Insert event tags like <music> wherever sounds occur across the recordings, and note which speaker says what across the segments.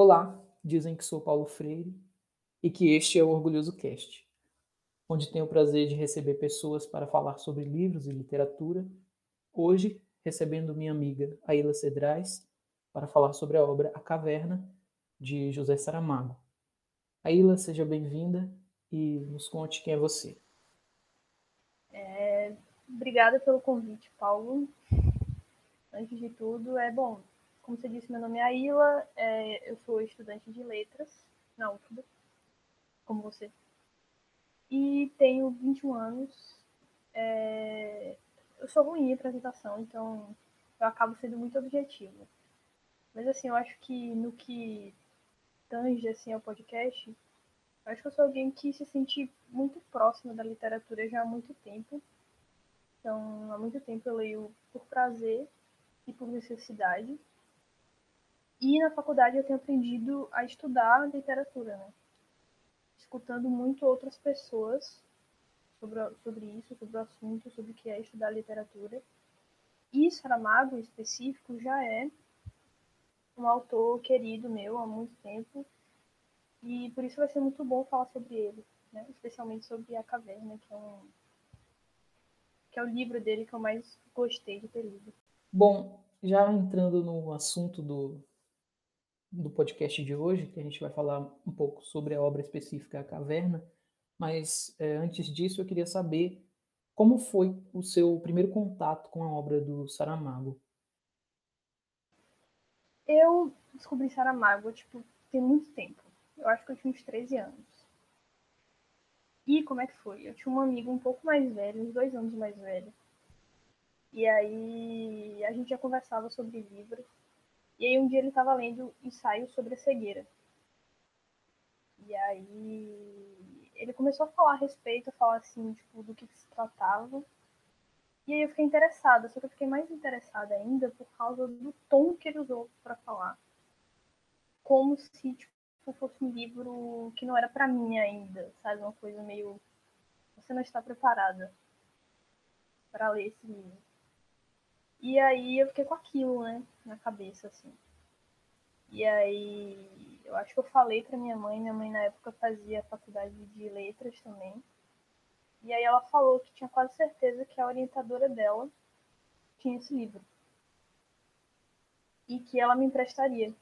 Speaker 1: Olá, dizem que sou Paulo Freire e que este é o Orgulhoso Cast, onde tenho o prazer de receber pessoas para falar sobre livros e literatura. Hoje, recebendo minha amiga Aila Cedrais para falar sobre a obra A Caverna, de José Saramago. Aila, seja bem-vinda e nos conte quem é você.
Speaker 2: É, obrigada pelo convite, Paulo. Antes de tudo, é bom, como você disse, meu nome é Aila, é, eu sou estudante de letras na UFBA, como você. E tenho 21 anos. É, eu sou ruim em apresentação, então eu acabo sendo muito objetivo. Mas assim, eu acho que no que tange assim ao podcast, eu acho que eu sou alguém que se sente muito próximo da literatura já há muito tempo. Então, há muito tempo eu leio por prazer e por necessidade. E na faculdade eu tenho aprendido a estudar literatura, né? Escutando muito outras pessoas sobre, sobre isso, sobre o assunto, sobre o que é estudar literatura. E Saramago, em específico, já é um autor querido meu há muito tempo. E por isso vai ser muito bom falar sobre ele, né? especialmente sobre A Caverna, que é, um, que é o livro dele que eu mais gostei de ter lido.
Speaker 1: Bom, já entrando no assunto do, do podcast de hoje, que a gente vai falar um pouco sobre a obra específica A Caverna, mas é, antes disso eu queria saber como foi o seu primeiro contato com a obra do Saramago.
Speaker 2: Eu descobri Saramago, tipo, tem muito tempo. Eu acho que eu tinha uns 13 anos. E como é que foi? Eu tinha um amigo um pouco mais velho, uns dois anos mais velho. E aí a gente já conversava sobre livros e aí um dia ele estava lendo ensaio sobre a cegueira. E aí ele começou a falar a respeito, a falar assim, tipo, do que, se tratava. E aí eu fiquei interessada, só que eu fiquei mais interessada ainda por causa do tom que ele usou para falar. Como se, tipo, fosse um livro que não era para mim ainda, sabe? Uma coisa meio. Você não está preparada para ler esse livro. E aí eu fiquei com aquilo, né, na cabeça, assim. E aí eu acho que eu falei pra minha mãe, minha mãe na época fazia faculdade de letras também. E aí ela falou que tinha quase certeza que a orientadora dela tinha esse livro. E que ela me emprestaria.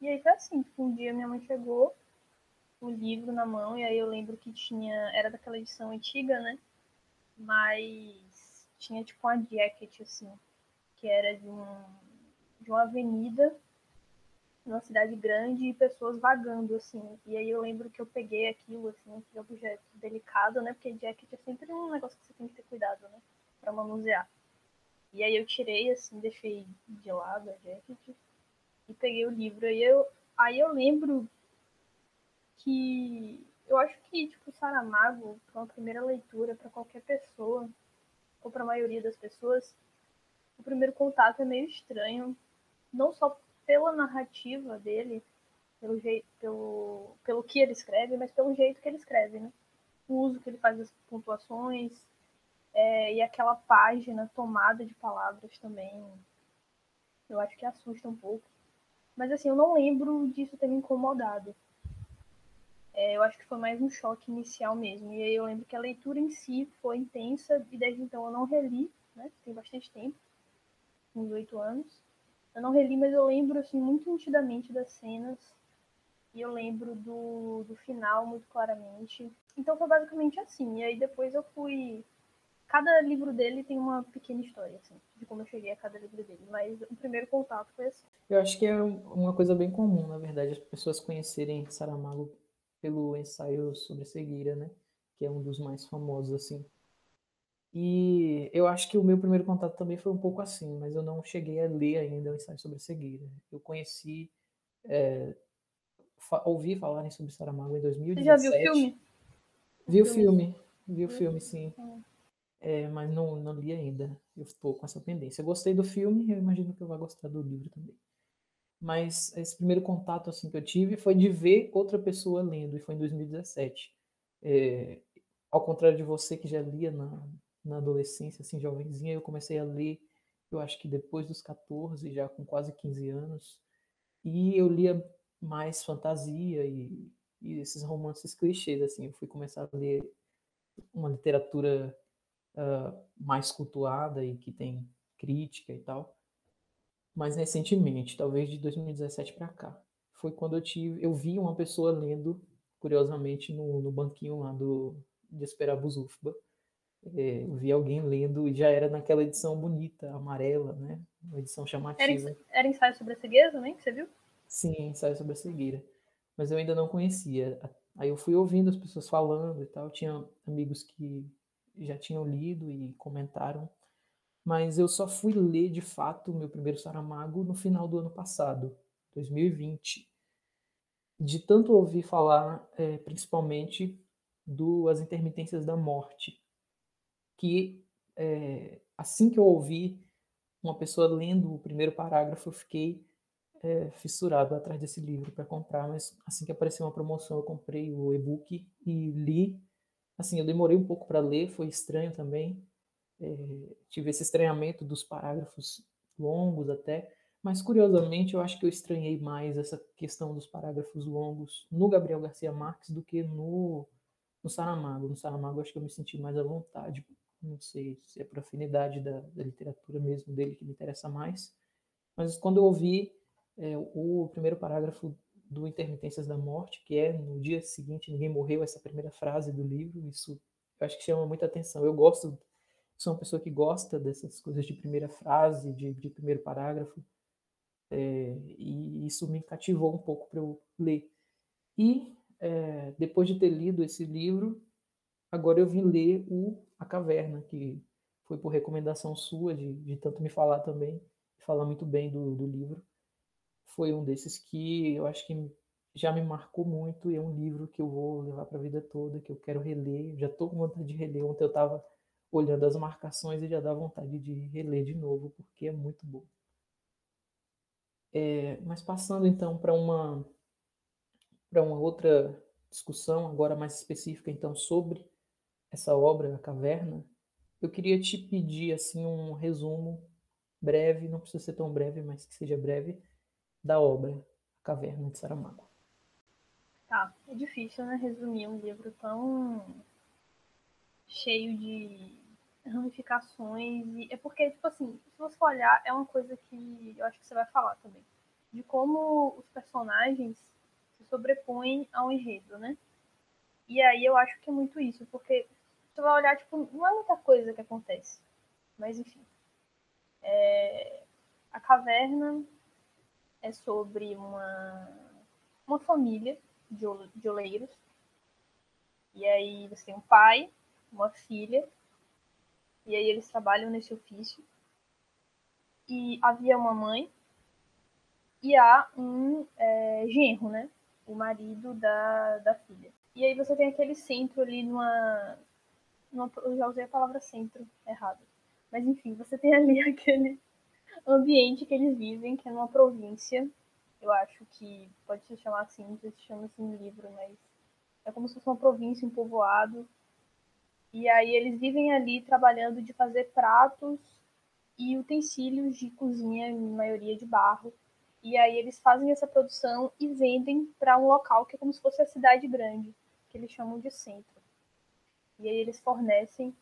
Speaker 2: E aí foi assim, tipo, um dia minha mãe chegou, o livro na mão, e aí eu lembro que tinha. Era daquela edição antiga, né? Mas tinha tipo uma jacket, assim, que era de, um, de uma avenida numa cidade grande e pessoas vagando, assim. E aí eu lembro que eu peguei aquilo, assim, aquele objeto delicado, né? Porque jacket é sempre um negócio que você tem que ter cuidado, né? Pra manusear. E aí eu tirei, assim, deixei de lado a jacket e peguei o livro. Aí eu, aí eu lembro que eu acho que, tipo, Saramago, para uma primeira leitura, para qualquer pessoa, ou para a maioria das pessoas, o primeiro contato é meio estranho, não só pela narrativa dele, pelo jeito, pelo, pelo que ele escreve, mas pelo jeito que ele escreve, né? O uso que ele faz das pontuações é, e aquela página tomada de palavras também, eu acho que assusta um pouco. Mas assim, eu não lembro disso ter me incomodado. É, eu acho que foi mais um choque inicial mesmo. E aí eu lembro que a leitura em si foi intensa e desde então eu não reli, né? Tem bastante tempo, uns oito anos. Eu não reli, mas eu lembro assim muito nitidamente das cenas e eu lembro do, do final muito claramente. Então foi basicamente assim. E aí depois eu fui. Cada livro dele tem uma pequena história, assim, de como eu cheguei a cada livro dele. Mas o primeiro contato foi assim.
Speaker 1: Eu acho que é uma coisa bem comum, na verdade, as pessoas conhecerem Saramago pelo ensaio sobre cegueira, né? Que é um dos mais famosos, assim. E eu acho que o meu primeiro contato também foi um pouco assim, mas eu não cheguei a ler ainda o ensaio sobre cegueira. Eu conheci, é, fa ouvi falarem sobre Saramago em 2017. Você já viu o filme? Vi o filme, vi o filme, sim. É, mas não, não li ainda. Eu estou com essa pendência. Eu gostei do filme, eu imagino que eu vou gostar do livro também mas esse primeiro contato assim que eu tive foi de ver outra pessoa lendo, e foi em 2017. É, ao contrário de você que já lia na, na adolescência, assim, jovenzinha, eu comecei a ler, eu acho que depois dos 14, já com quase 15 anos, e eu lia mais fantasia e, e esses romances clichês, assim. Eu fui começar a ler uma literatura uh, mais cultuada e que tem crítica e tal. Mais recentemente, talvez de 2017 para cá, foi quando eu tive, eu vi uma pessoa lendo, curiosamente, no, no banquinho lá do de Esperabus UFBA. É, eu vi alguém lendo e já era naquela edição bonita, amarela, né? Uma edição chamativa.
Speaker 2: Era, era ensaio sobre a cegueira também, que você viu?
Speaker 1: Sim, ensaio sobre a cegueira. Mas eu ainda não conhecia. Aí eu fui ouvindo as pessoas falando e tal. Tinha amigos que já tinham lido e comentaram. Mas eu só fui ler de fato o meu primeiro Saramago no final do ano passado, 2020. De tanto ouvir falar, é, principalmente, do As Intermitências da Morte, que é, assim que eu ouvi uma pessoa lendo o primeiro parágrafo, eu fiquei é, fissurado atrás desse livro para comprar, mas assim que apareceu uma promoção, eu comprei o e-book e li. Assim, eu demorei um pouco para ler, foi estranho também. É, tive esse estranhamento dos parágrafos longos até, mas curiosamente eu acho que eu estranhei mais essa questão dos parágrafos longos no Gabriel Garcia Marques do que no, no Saramago. No Saramago acho que eu me senti mais à vontade. Não sei se é por afinidade da, da literatura mesmo dele que me interessa mais. Mas quando eu ouvi é, o primeiro parágrafo do Intermitências da Morte, que é no dia seguinte ninguém morreu, essa primeira frase do livro, isso eu acho que chama muita atenção. Eu gosto, sou uma pessoa que gosta dessas coisas de primeira frase, de, de primeiro parágrafo, é, e isso me cativou um pouco para eu ler. E é, depois de ter lido esse livro, agora eu vim ler o A Caverna, que foi por recomendação sua, de, de tanto me falar também, falar muito bem do, do livro foi um desses que eu acho que já me marcou muito e é um livro que eu vou levar para a vida toda, que eu quero reler. Já estou com vontade de reler. Ontem eu estava olhando as marcações e já dá vontade de reler de novo, porque é muito bom. É, mas passando então para uma para uma outra discussão agora mais específica então sobre essa obra, a Caverna, eu queria te pedir assim um resumo breve, não precisa ser tão breve, mas que seja breve, da obra A Caverna de Saramago.
Speaker 2: Tá, é difícil, né, resumir um livro tão cheio de ramificações e é porque tipo assim, se você olhar, é uma coisa que eu acho que você vai falar também, de como os personagens se sobrepõem ao enredo, né? E aí eu acho que é muito isso, porque você vai olhar, tipo, não é muita coisa que acontece. Mas enfim. É... A caverna é sobre uma, uma família de, de oleiros. E aí você tem um pai, uma filha, e aí eles trabalham nesse ofício. E havia uma mãe e há um é, genro, né? O marido da, da filha. E aí você tem aquele centro ali numa, numa. Eu já usei a palavra centro errado. Mas enfim, você tem ali <laughs> aquele ambiente que eles vivem, que é numa província. Eu acho que pode se chamar assim, não sei se chama assim no livro, mas é como se fosse uma província, um povoado. E aí eles vivem ali trabalhando de fazer pratos e utensílios de cozinha, em maioria de barro. E aí eles fazem essa produção e vendem para um local que é como se fosse a cidade grande, que eles chamam de centro. E aí eles fornecem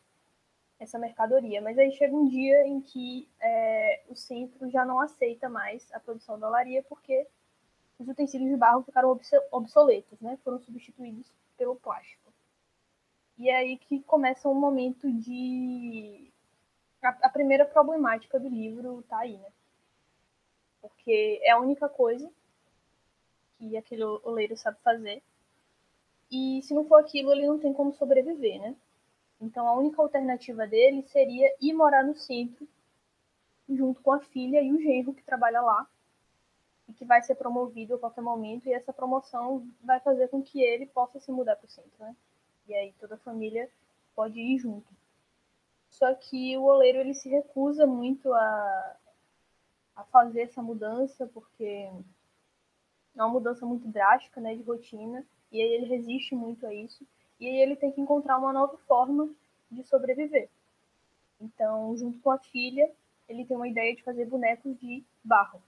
Speaker 2: essa mercadoria. Mas aí chega um dia em que é, o centro já não aceita mais a produção da olaria porque os utensílios de barro ficaram obsoletos, né? Foram substituídos pelo plástico. E é aí que começa um momento de a, a primeira problemática do livro tá aí, né? Porque é a única coisa que aquele oleiro sabe fazer. E se não for aquilo, ele não tem como sobreviver, né? Então a única alternativa dele seria ir morar no centro, junto com a filha e o genro que trabalha lá, e que vai ser promovido a qualquer momento, e essa promoção vai fazer com que ele possa se mudar para o centro, né? E aí toda a família pode ir junto. Só que o oleiro ele se recusa muito a, a fazer essa mudança, porque é uma mudança muito drástica, né, de rotina, e aí ele resiste muito a isso. E aí ele tem que encontrar uma nova forma de sobreviver. Então, junto com a filha, ele tem uma ideia de fazer bonecos de barro.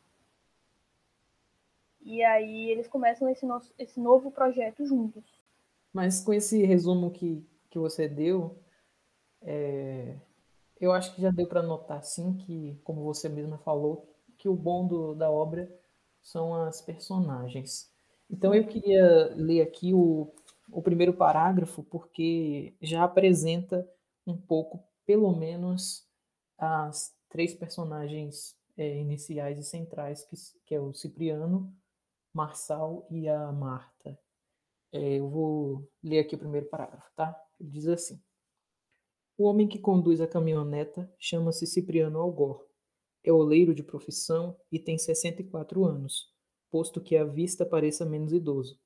Speaker 2: E aí eles começam esse, nosso, esse novo projeto juntos.
Speaker 1: Mas com esse resumo que, que você deu, é, eu acho que já deu para notar, sim, que, como você mesma falou, que o bom do, da obra são as personagens. Então eu queria ler aqui o, o primeiro parágrafo, porque já apresenta um pouco, pelo menos, as três personagens é, iniciais e centrais, que, que é o Cipriano, Marçal e a Marta. É, eu vou ler aqui o primeiro parágrafo, tá? Ele diz assim: O homem que conduz a caminhoneta chama-se Cipriano Algor. É oleiro de profissão e tem 64 anos, posto que à vista pareça menos idoso.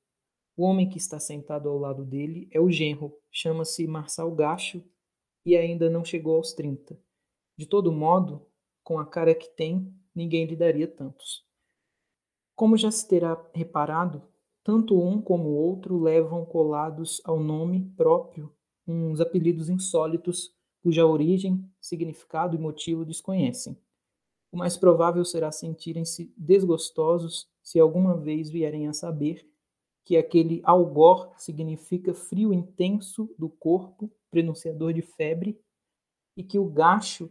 Speaker 1: O homem que está sentado ao lado dele é o genro, chama-se Marçal Gacho e ainda não chegou aos 30. De todo modo, com a cara que tem, ninguém lhe daria tantos. Como já se terá reparado, tanto um como o outro levam colados ao nome próprio uns apelidos insólitos cuja origem, significado e motivo desconhecem. O mais provável será sentirem-se desgostosos se alguma vez vierem a saber que aquele algor significa frio intenso do corpo, prenunciador de febre, e que o gacho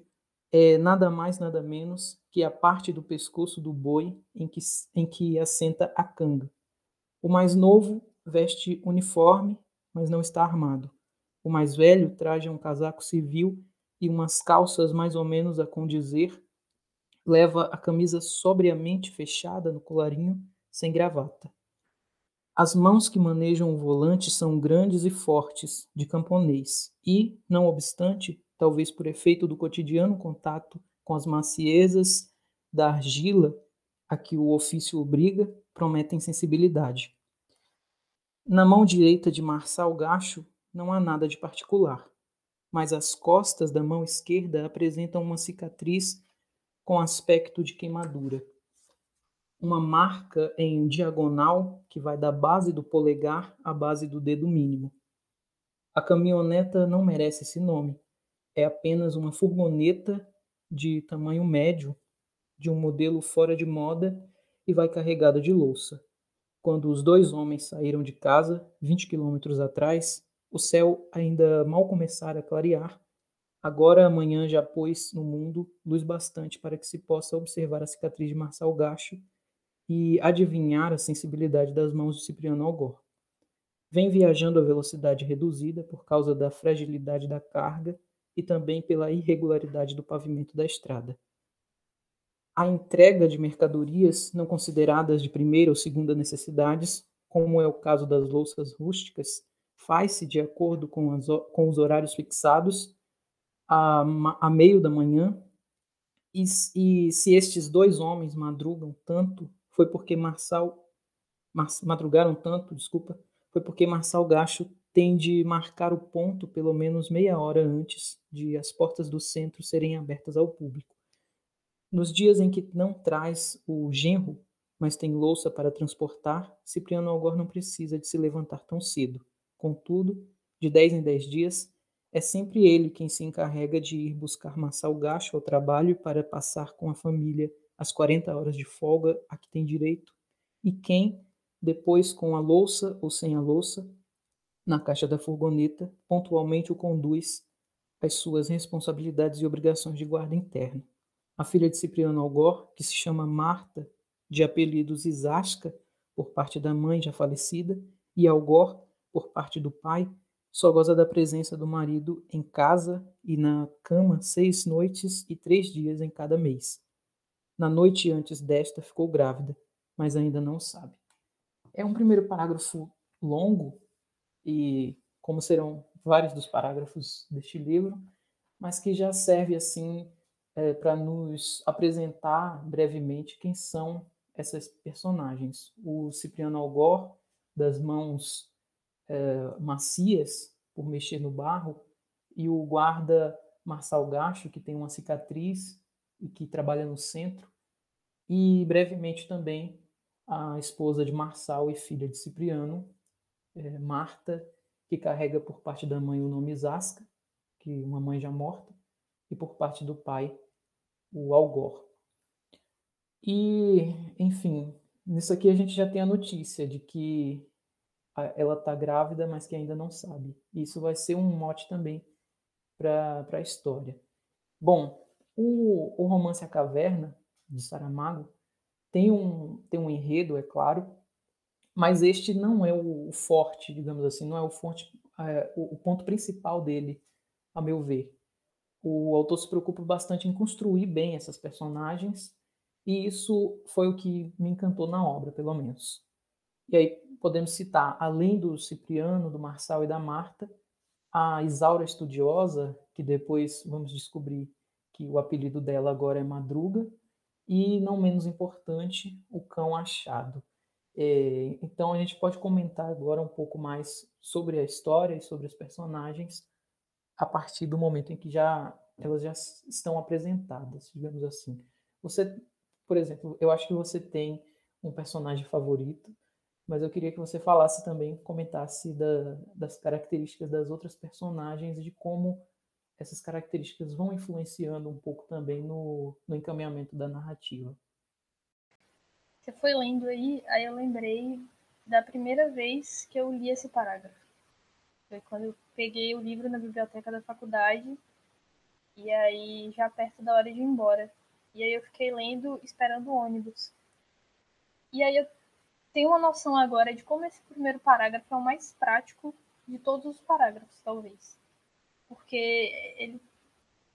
Speaker 1: é nada mais nada menos que a parte do pescoço do boi em que, em que assenta a canga. O mais novo veste uniforme, mas não está armado. O mais velho traja um casaco civil e umas calças mais ou menos a condizer. Leva a camisa sobriamente fechada no colarinho, sem gravata. As mãos que manejam o volante são grandes e fortes, de camponês, e, não obstante, talvez por efeito do cotidiano contato com as maciezas da argila a que o ofício obriga, prometem sensibilidade. Na mão direita de Marçal Gacho não há nada de particular, mas as costas da mão esquerda apresentam uma cicatriz com aspecto de queimadura. Uma marca em diagonal que vai da base do polegar à base do dedo mínimo. A caminhoneta não merece esse nome, é apenas uma furgoneta de tamanho médio, de um modelo fora de moda e vai carregada de louça. Quando os dois homens saíram de casa, 20 quilômetros atrás, o céu ainda mal começara a clarear. Agora a manhã já pôs no mundo luz bastante para que se possa observar a cicatriz de Marçal Gacho e adivinhar a sensibilidade das mãos de Cipriano Algor. Vem viajando a velocidade reduzida por causa da fragilidade da carga e também pela irregularidade do pavimento da estrada. A entrega de mercadorias não consideradas de primeira ou segunda necessidades, como é o caso das louças rústicas, faz-se de acordo com, as, com, os horários fixados a, a meio da manhã, e, e, se estes dois homens madrugam tanto, foi porque Marçal madrugaram tanto, desculpa, foi porque Marçal Gacho tem de marcar o ponto pelo menos meia hora antes de as portas do centro serem abertas ao público. Nos dias em que não traz o genro, mas tem louça para transportar, Cipriano Algor não precisa de se levantar tão cedo. Contudo, de dez em dez dias, é sempre ele quem se encarrega de ir buscar Massal Gacho ao trabalho para passar com a família as 40 horas de folga a que tem direito, e quem, depois com a louça ou sem a louça, na caixa da furgoneta, pontualmente o conduz às suas responsabilidades e obrigações de guarda interna. A filha de Cipriano Algor, que se chama Marta, de apelidos Isasca, por parte da mãe já falecida, e Algor, por parte do pai, só goza da presença do marido em casa e na cama seis noites e três dias em cada mês. Na noite antes desta ficou grávida, mas ainda não sabe. É um primeiro parágrafo longo, e como serão vários dos parágrafos deste livro, mas que já serve assim é, para nos apresentar brevemente quem são essas personagens. O Cipriano Algor, das mãos é, macias por mexer no barro, e o guarda Marçal Gacho, que tem uma cicatriz e que trabalha no centro, e brevemente também a esposa de Marçal e filha de Cipriano, é, Marta, que carrega por parte da mãe o nome Zasca, que uma mãe já morta, e por parte do pai o Algor. E, enfim, nisso aqui a gente já tem a notícia de que ela está grávida, mas que ainda não sabe. Isso vai ser um mote também para a história. Bom, o, o romance A Caverna, de Saramago, tem um, tem um enredo, é claro, mas este não é o forte, digamos assim, não é o, forte, é, o, o ponto principal dele, a meu ver. O autor se preocupa bastante em construir bem essas personagens, e isso foi o que me encantou na obra, pelo menos. E aí podemos citar, além do Cipriano, do Marçal e da Marta, a Isaura Estudiosa, que depois vamos descobrir que o apelido dela agora é Madruga, e, não menos importante, o Cão Achado. É, então a gente pode comentar agora um pouco mais sobre a história e sobre os personagens a partir do momento em que já elas já estão apresentadas, digamos assim. Você, por exemplo, eu acho que você tem um personagem favorito, mas eu queria que você falasse também, comentasse da, das características das outras personagens e de como essas características vão influenciando um pouco também no, no encaminhamento da narrativa.
Speaker 2: Você foi lendo aí, aí eu lembrei da primeira vez que eu li esse parágrafo. Foi quando eu peguei o livro na biblioteca da faculdade e aí já perto da hora de ir embora. E aí eu fiquei lendo esperando o ônibus. E aí eu tenho uma noção agora de como esse primeiro parágrafo é o mais prático de todos os parágrafos, talvez porque ele,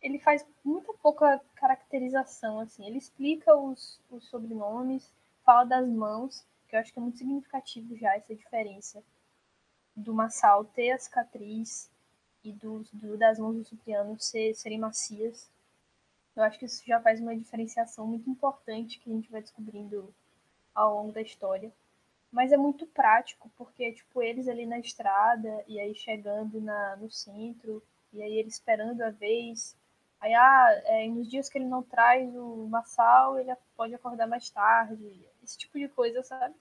Speaker 2: ele faz muita pouca caracterização, assim. Ele explica os, os sobrenomes, fala das mãos, que eu acho que é muito significativo já essa diferença do Massal ter a cicatriz e do, do, das mãos do Cipriano ser, serem macias. Eu acho que isso já faz uma diferenciação muito importante que a gente vai descobrindo ao longo da história. Mas é muito prático, porque, tipo, eles ali na estrada e aí chegando na, no centro, e aí ele esperando a vez. Aí, ah, é, nos dias que ele não traz o Massal, ele pode acordar mais tarde. Esse tipo de coisa, sabe?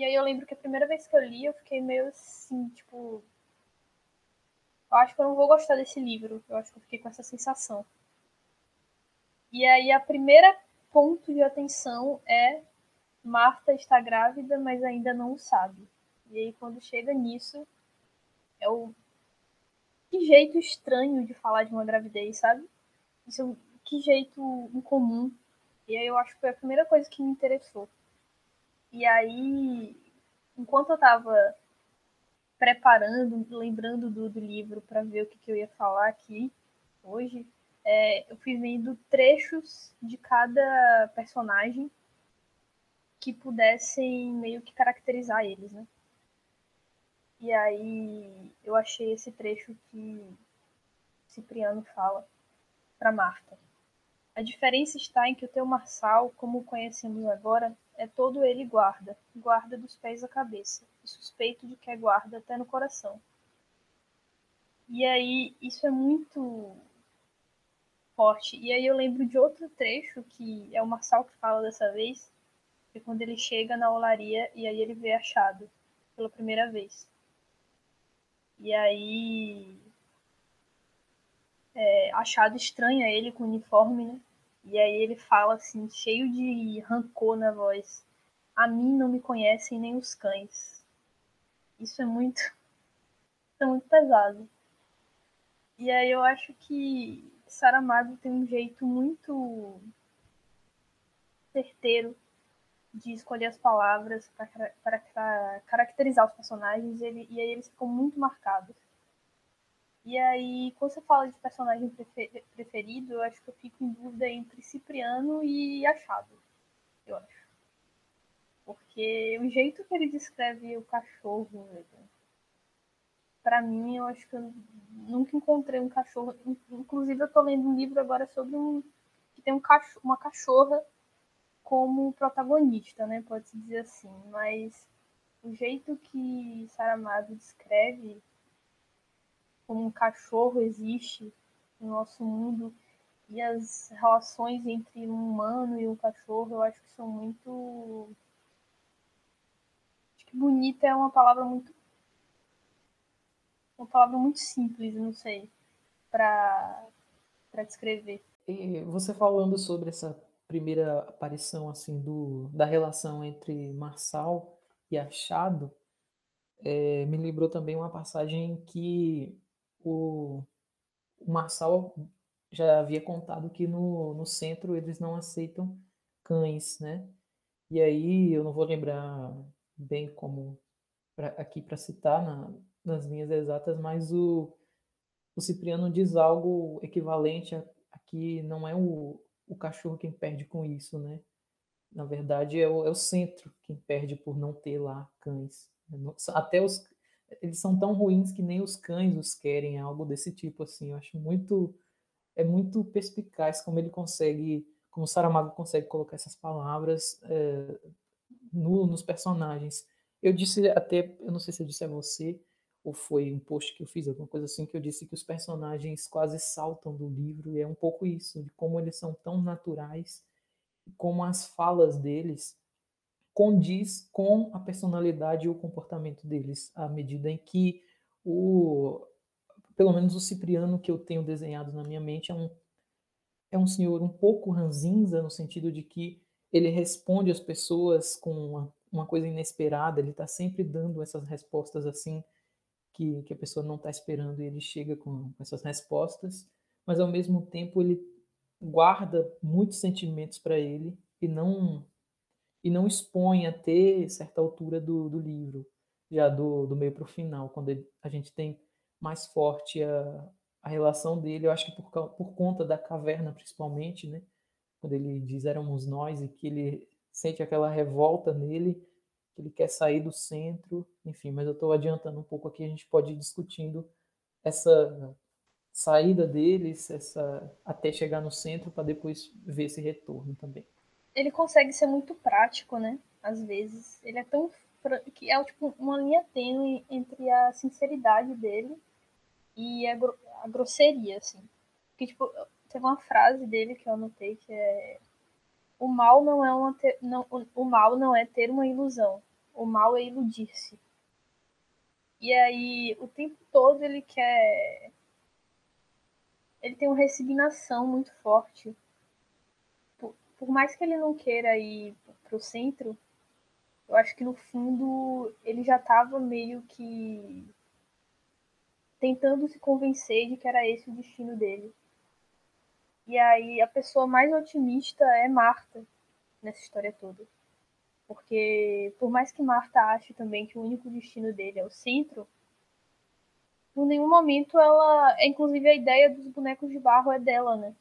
Speaker 2: E aí eu lembro que a primeira vez que eu li, eu fiquei meio assim, tipo. Eu acho que eu não vou gostar desse livro. Eu acho que eu fiquei com essa sensação. E aí a primeira ponto de atenção é Marta está grávida, mas ainda não sabe. E aí quando chega nisso, é o que jeito estranho de falar de uma gravidez, sabe? Isso, que jeito incomum. E aí eu acho que foi a primeira coisa que me interessou. E aí, enquanto eu tava preparando, lembrando do, do livro para ver o que, que, eu ia falar aqui hoje, é, eu fui vendo trechos de cada personagem que pudessem meio que caracterizar eles, né? E aí eu achei esse trecho que Cipriano fala para Marta. A diferença está em que o teu Marçal, como o conhecemos agora, é todo ele guarda, guarda dos pés à cabeça, e suspeito de que é guarda até no coração. E aí isso é muito forte. E aí eu lembro de outro trecho que é o Marçal que fala dessa vez, que é quando ele chega na olaria e aí ele vê achado pela primeira vez. E aí. É, achado estranha ele com o uniforme, né? E aí ele fala assim, cheio de rancor na voz: A mim não me conhecem nem os cães. Isso é muito. <laughs> É muito pesado. E aí eu acho que Saramago tem um jeito muito certeiro de escolher as palavras para caracterizar os personagens ele, e aí eles ficam muito marcados. E aí, quando você fala de personagem preferido, eu acho que eu fico em dúvida entre Cipriano e Achado, eu acho. Porque o jeito que ele descreve o cachorro, para mim, eu acho que eu nunca encontrei um cachorro. Inclusive, eu tô lendo um livro agora sobre um. que tem um cachorro, uma cachorra como protagonista, né? Pode-se dizer assim. Mas o jeito que Saramago descreve como um cachorro existe no nosso mundo e as relações entre um humano e um cachorro, eu acho que são muito. Acho que bonita é uma palavra muito. Uma palavra muito simples, não sei, para descrever.
Speaker 1: E você falando sobre essa primeira aparição assim do, da relação entre Marçal e Achado, é, me lembrou também uma passagem que o, o Marçal já havia contado que no, no centro eles não aceitam cães, né? E aí eu não vou lembrar bem como pra, aqui para citar na, nas linhas exatas, mas o, o Cipriano diz algo equivalente a, a que não é o, o cachorro quem perde com isso, né? Na verdade, é o, é o centro quem perde por não ter lá cães. Até os. Eles são tão ruins que nem os cães os querem, algo desse tipo, assim. Eu acho muito. É muito perspicaz como ele consegue. Como Saramago consegue colocar essas palavras é, no, nos personagens. Eu disse até. Eu não sei se eu disse a você, ou foi um post que eu fiz, alguma coisa assim, que eu disse que os personagens quase saltam do livro, e é um pouco isso, de como eles são tão naturais, como as falas deles condiz com a personalidade e o comportamento deles, à medida em que o pelo menos o Cipriano que eu tenho desenhado na minha mente é um é um senhor um pouco ranzinza no sentido de que ele responde às pessoas com uma, uma coisa inesperada, ele está sempre dando essas respostas assim que, que a pessoa não está esperando e ele chega com, com essas respostas, mas ao mesmo tempo ele guarda muitos sentimentos para ele e não e não expõe até certa altura do, do livro, já do, do meio para o final, quando ele, a gente tem mais forte a, a relação dele, eu acho que por, por conta da caverna principalmente, né? Quando ele diz éramos nós e que ele sente aquela revolta nele, que ele quer sair do centro, enfim, mas eu estou adiantando um pouco aqui, a gente pode ir discutindo essa saída deles, essa até chegar no centro para depois ver esse retorno também.
Speaker 2: Ele consegue ser muito prático, né? Às vezes, ele é tão que é tipo uma linha tênue entre a sinceridade dele e a, gro a grosseria, assim. Porque tipo, tem uma frase dele que eu anotei que é o mal não é uma ter, não, o mal não é ter uma ilusão. O mal é iludir-se. E aí, o tempo todo ele quer. Ele tem uma resignação muito forte. Por, mais que ele não queira ir pro centro, eu acho que no fundo ele já estava meio que tentando se convencer de que era esse o destino dele. E aí a pessoa mais otimista é Marta nessa história toda. Porque por mais que Marta ache também que o único destino dele é o centro, por nenhum momento ela, inclusive a ideia dos bonecos de barro é dela, né?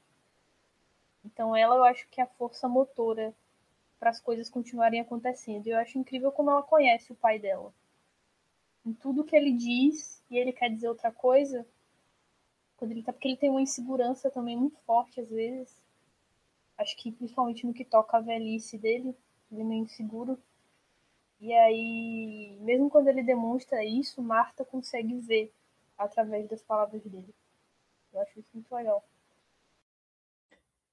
Speaker 2: Então ela eu acho que é a força motora para as coisas continuarem acontecendo. E eu acho incrível como ela conhece o pai dela. Em tudo que ele diz e ele quer dizer outra coisa, quando ele tá, porque ele tem uma insegurança também muito forte às vezes. Acho que principalmente no que toca a velhice dele, ele é meio inseguro. E aí, mesmo quando ele demonstra isso, Marta consegue ver através das palavras dele. Eu acho isso muito legal.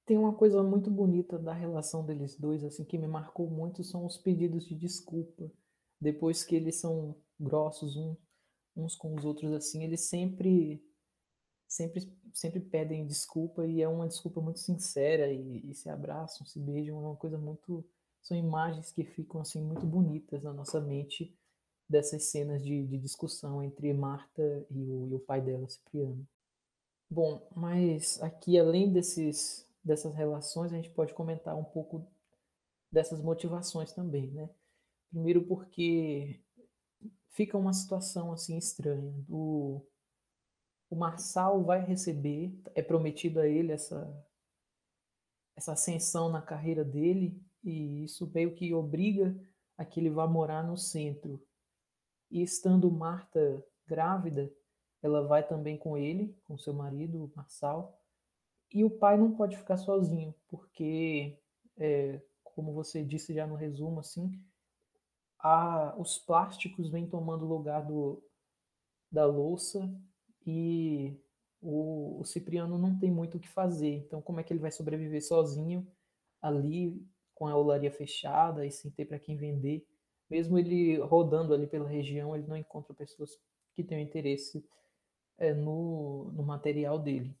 Speaker 1: Tem uma coisa muito bonita da relação deles dois, assim, que me marcou muito, são os pedidos de desculpa. Depois que eles são grossos um, uns com os outros, assim, eles sempre sempre, sempre pedem desculpa e é uma desculpa muito sincera e, e, se abraçam, se beijam, é uma coisa muito são imagens que ficam assim muito bonitas na nossa mente dessas cenas de, de discussão entre Marta e o, e o, pai dela, Cipriano. Bom, mas aqui além desses dessas relações a gente pode comentar um pouco dessas motivações também, né? Primeiro porque fica uma situação assim estranha do o Marçal vai receber, é prometido a ele essa, essa ascensão na carreira dele, e isso meio que obriga a que ele vá morar no centro. E estando Marta grávida, ela vai também com ele, com seu marido, o Marçal, e o pai não pode ficar sozinho, porque, é, como você disse já no resumo, assim, a, os plásticos vêm tomando lugar do, da louça e o, o Cipriano não tem muito o que fazer. Então, como é que ele vai sobreviver sozinho ali com a olaria fechada e sem ter para quem vender? Mesmo ele rodando ali pela região, ele não encontra pessoas que tenham interesse é, no, no material dele.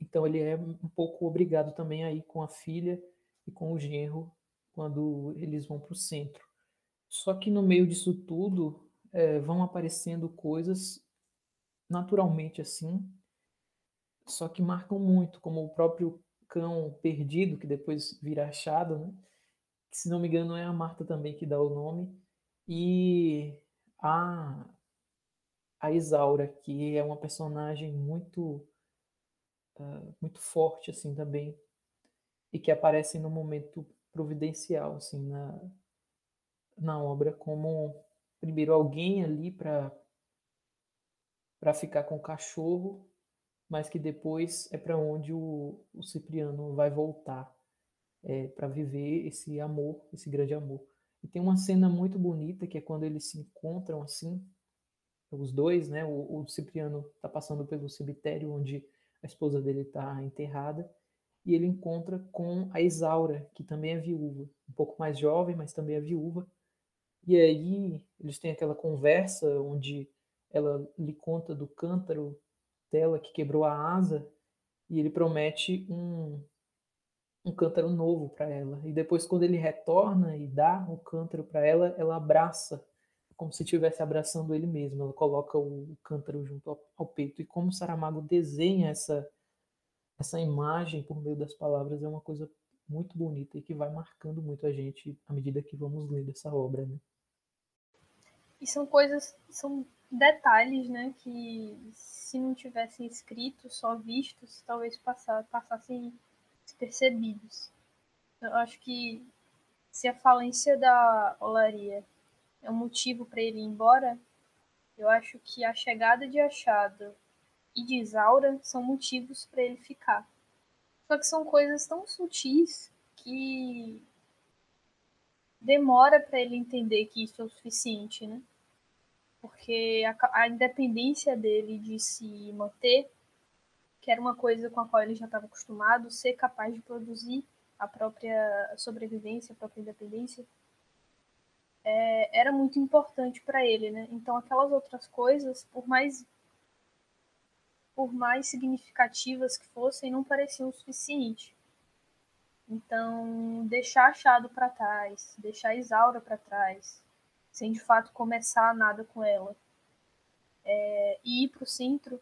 Speaker 1: Então ele é um pouco obrigado também a ir com a filha e com o genro quando eles vão para o centro. Só que no meio disso tudo é, vão aparecendo coisas naturalmente assim, só que marcam muito, como o próprio cão perdido, que depois vira achado, né? que se não me engano é a Marta também que dá o nome, e a, a Isaura, que é uma personagem muito, uh, muito forte assim também, e que aparece no momento providencial assim na, na obra como primeiro alguém ali para para ficar com o cachorro, mas que depois é para onde o, o Cipriano vai voltar é, para viver esse amor, esse grande amor. E tem uma cena muito bonita que é quando eles se encontram assim, os dois, né? O, o Cipriano está passando pelo cemitério onde a esposa dele está enterrada e ele encontra com a Isaura, que também é viúva, um pouco mais jovem, mas também é viúva. E aí eles têm aquela conversa onde ela lhe conta do cântaro dela que quebrou a asa e ele promete um, um cântaro novo para ela. E depois, quando ele retorna e dá o cântaro para ela, ela abraça, como se estivesse abraçando ele mesmo. Ela coloca o cântaro junto ao, ao peito. E como Saramago desenha essa, essa imagem por meio das palavras é uma coisa muito bonita e que vai marcando muito a gente à medida que vamos lendo essa obra. Né?
Speaker 2: E são coisas, são detalhes, né, que se não tivessem escrito, só vistos, talvez passassem despercebidos. Eu acho que se a falência da olaria é um motivo para ele ir embora, eu acho que a chegada de Achado e de Isaura são motivos para ele ficar. Só que são coisas tão sutis que demora para ele entender que isso é o suficiente, né? porque a, a independência dele de se manter, que era uma coisa com a qual ele já estava acostumado, ser capaz de produzir a própria sobrevivência, a própria independência, é, era muito importante para ele, né? Então aquelas outras coisas, por mais por mais significativas que fossem, não pareciam o suficiente. Então, deixar Achado para trás, deixar Isaura para trás, sem de fato começar nada com ela. É, e ir para o centro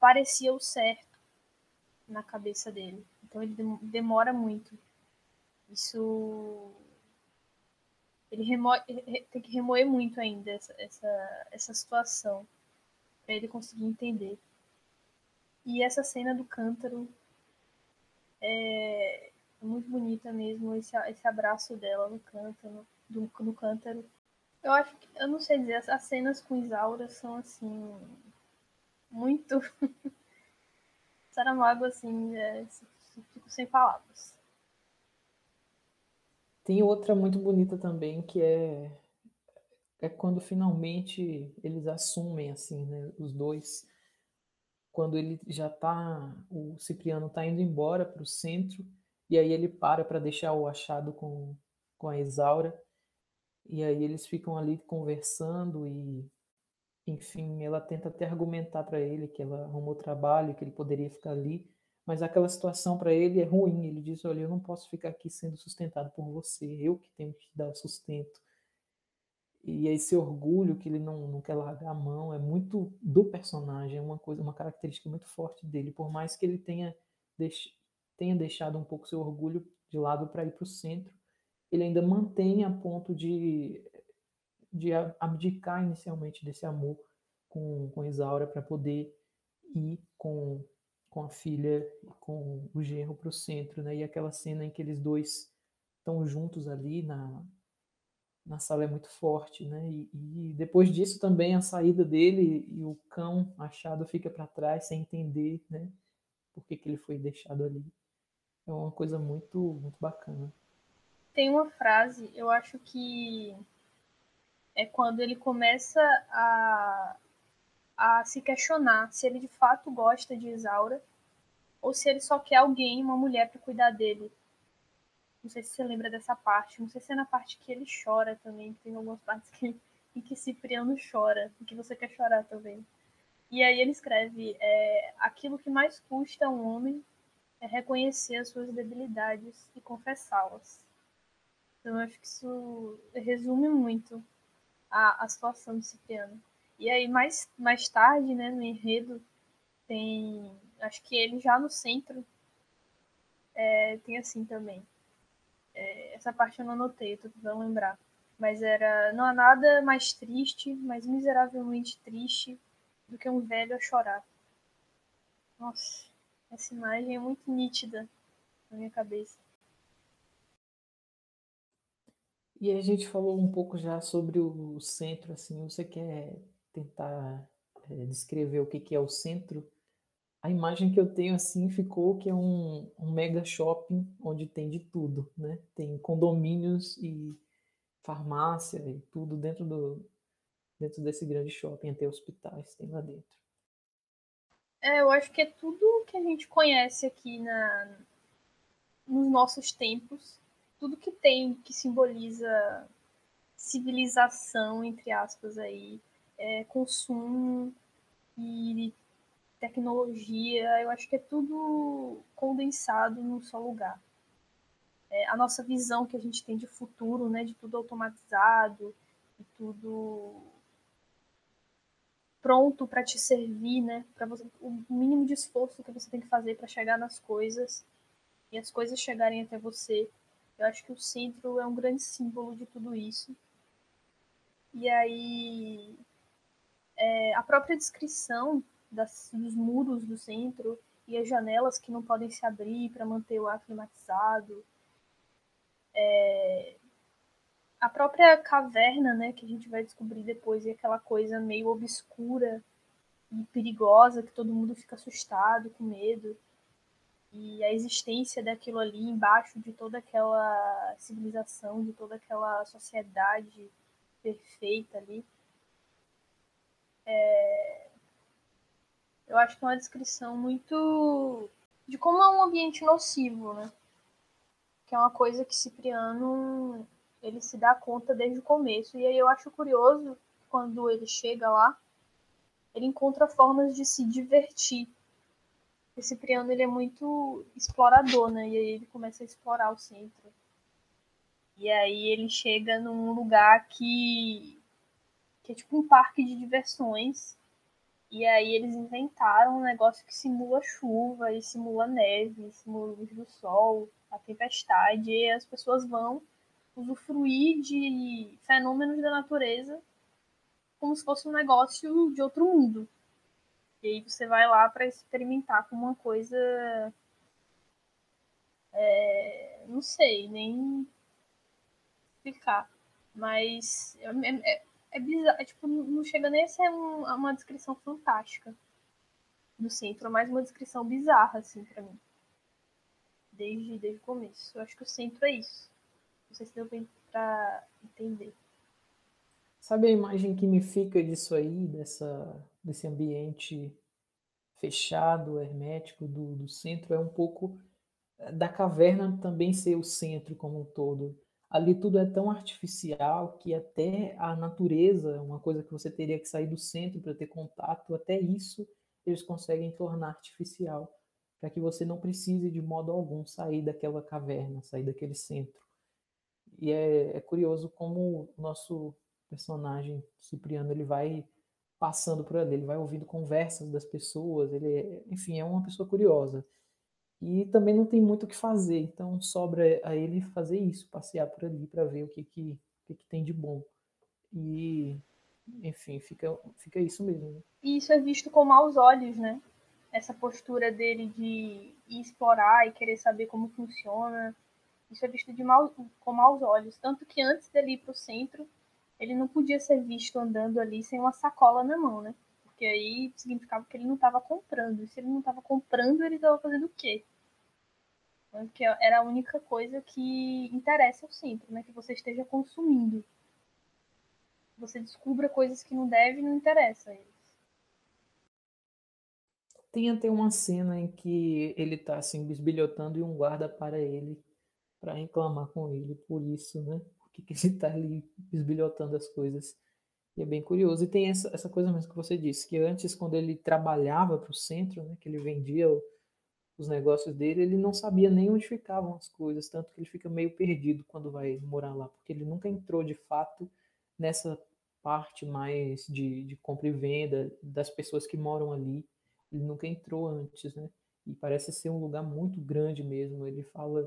Speaker 2: parecia o certo na cabeça dele. Então ele demora muito. Isso. Ele tem que remoer muito ainda essa, essa, essa situação para ele conseguir entender. E essa cena do cântaro é, muito bonita mesmo, esse, esse abraço dela no cântaro, do, no cântaro. Eu acho que, eu não sei dizer, as cenas com Isaura são assim. Muito. <laughs> Saramago, assim, é, fico sem palavras.
Speaker 1: Tem outra muito bonita também, que é, é quando finalmente eles assumem, assim, né, os dois. Quando ele já tá. O Cipriano tá indo embora para o centro, e aí ele para para deixar o achado com, com a Isaura e aí eles ficam ali conversando e, enfim, ela tenta até argumentar para ele que ela arrumou trabalho, que ele poderia ficar ali, mas aquela situação para ele é ruim. Ele diz: Olha, eu não posso ficar aqui sendo sustentado por você, eu que tenho que te dar o sustento. E esse orgulho que ele não, não quer largar a mão é muito do personagem, é uma coisa, uma característica muito forte dele. Por mais que ele tenha, deix, tenha deixado um pouco seu orgulho de lado para ir para o centro, ele ainda mantém a ponto de, de abdicar inicialmente desse amor com, com Isaura para poder ir com, com a filha e com o genro para o centro, né? E aquela cena em que eles dois estão juntos ali na, na sala é muito forte, né? E, e, depois disso também a saída dele e o cão achado fica para trás sem entender, né? Por que, que ele foi deixado ali. É uma coisa muito, muito bacana
Speaker 2: tem uma frase, eu acho que é quando ele começa a, a se questionar se ele de fato gosta de Isaura ou se ele só quer alguém, uma mulher, para cuidar dele. Não sei se você lembra dessa parte. Não sei se é na parte que ele chora também. Tem algumas partes que, em que Cipriano chora, em que você quer chorar também. E aí ele escreve: é, aquilo que mais custa a um homem é reconhecer as suas debilidades e confessá-las. Então, eu acho que isso resume muito a, a situação do Cipriano. E aí, mais, mais tarde, né, no enredo, tem. Acho que ele já no centro é, tem assim também. É, essa parte eu não anotei, tô tentando lembrar. Mas era. Não há nada mais triste, mais miseravelmente triste do que um velho a chorar. Nossa, essa imagem é muito nítida na minha cabeça.
Speaker 1: E a gente falou um pouco já sobre o centro, assim, você quer tentar é, descrever o que, que é o centro? A imagem que eu tenho, assim, ficou que é um, um mega shopping onde tem de tudo, né? Tem condomínios e farmácia e tudo dentro do dentro desse grande shopping, até hospitais tem lá dentro.
Speaker 2: É, eu acho que é tudo que a gente conhece aqui na nos nossos tempos tudo que tem que simboliza civilização, entre aspas, aí, é, consumo e tecnologia, eu acho que é tudo condensado num só lugar. É, a nossa visão que a gente tem de futuro, né, de tudo automatizado, de tudo pronto para te servir, né, para o mínimo de esforço que você tem que fazer para chegar nas coisas e as coisas chegarem até você eu acho que o centro é um grande símbolo de tudo isso. E aí, é, a própria descrição das, dos muros do centro e as janelas que não podem se abrir para manter o ar climatizado. É, a própria caverna, né, que a gente vai descobrir depois, e aquela coisa meio obscura e perigosa que todo mundo fica assustado, com medo e a existência daquilo ali embaixo de toda aquela civilização, de toda aquela sociedade perfeita ali. É... Eu acho que é uma descrição muito de como é um ambiente nocivo, né? Que é uma coisa que Cipriano ele se dá conta desde o começo. E aí eu acho curioso quando ele chega lá, ele encontra formas de se divertir o Cipriano ele é muito explorador, né? E aí ele começa a explorar o centro. E aí ele chega num lugar que, que é tipo um parque de diversões. E aí eles inventaram um negócio que simula chuva, e simula neve, simula luz do sol, a tempestade, e as pessoas vão usufruir de fenômenos da natureza como se fosse um negócio de outro mundo. E aí você vai lá para experimentar com uma coisa. É, não sei, nem explicar. Mas é, é, é bizarro. É, tipo, não chega nem a ser um, uma descrição fantástica do centro, é mais uma descrição bizarra, assim, para mim. Desde, desde o começo. Eu acho que o centro é isso. Não sei se deu bem pra entender.
Speaker 1: Sabe a imagem que me fica disso aí, dessa, desse ambiente fechado, hermético do, do centro? É um pouco eh, da caverna também ser o centro como um todo. Ali tudo é tão artificial que até a natureza, uma coisa que você teria que sair do centro para ter contato, até isso eles conseguem tornar artificial, para que você não precise de modo algum sair daquela caverna, sair daquele centro. E é, é curioso como o nosso personagem Cipriano ele vai passando por ali, ele vai ouvindo conversas das pessoas, ele, é, enfim, é uma pessoa curiosa. E também não tem muito o que fazer, então sobra a ele fazer isso, passear por ali para ver o que que, que que tem de bom. E, enfim, fica, fica isso mesmo. Né?
Speaker 2: E isso é visto com maus olhos, né? Essa postura dele de ir explorar e querer saber como funciona. Isso é visto de mal, com maus olhos. Tanto que antes dele ir para o centro, ele não podia ser visto andando ali sem uma sacola na mão, né? Porque aí significava que ele não estava comprando. E se ele não estava comprando, ele estava fazendo o quê? Porque era a única coisa que interessa ao centro, né? Que você esteja consumindo. Você descubra coisas que não deve e não interessa a eles.
Speaker 1: Tem até uma cena em que ele está assim bisbilhotando e um guarda para ele para reclamar com ele por isso, né? que, que ele está ali bisbilhotando as coisas. E é bem curioso. E tem essa, essa coisa mesmo que você disse, que antes, quando ele trabalhava para o centro, né, que ele vendia o, os negócios dele, ele não sabia nem onde ficavam as coisas, tanto que ele fica meio perdido quando vai morar lá, porque ele nunca entrou de fato nessa parte mais de, de compra e venda das pessoas que moram ali. Ele nunca entrou antes, né? E parece ser um lugar muito grande mesmo. Ele fala,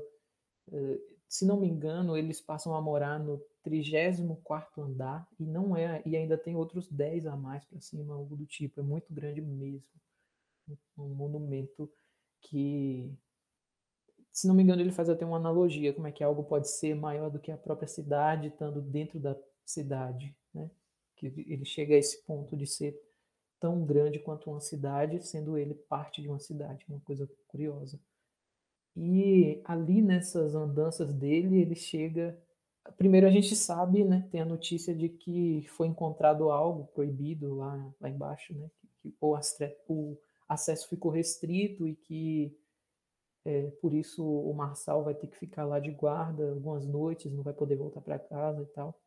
Speaker 1: eh, se não me engano, eles passam a morar no 34 andar e não é e ainda tem outros 10 a mais para cima, algo do tipo. É muito grande mesmo. Um monumento que se não me engano, ele faz até uma analogia, como é que algo pode ser maior do que a própria cidade, estando dentro da cidade, né? Que ele chega a esse ponto de ser tão grande quanto uma cidade, sendo ele parte de uma cidade, uma coisa curiosa. E ali nessas andanças dele, ele chega. Primeiro a gente sabe, né? Tem a notícia de que foi encontrado algo proibido lá, lá embaixo, né? Que, que o, o acesso ficou restrito e que é, por isso o Marçal vai ter que ficar lá de guarda algumas noites, não vai poder voltar para casa e tal.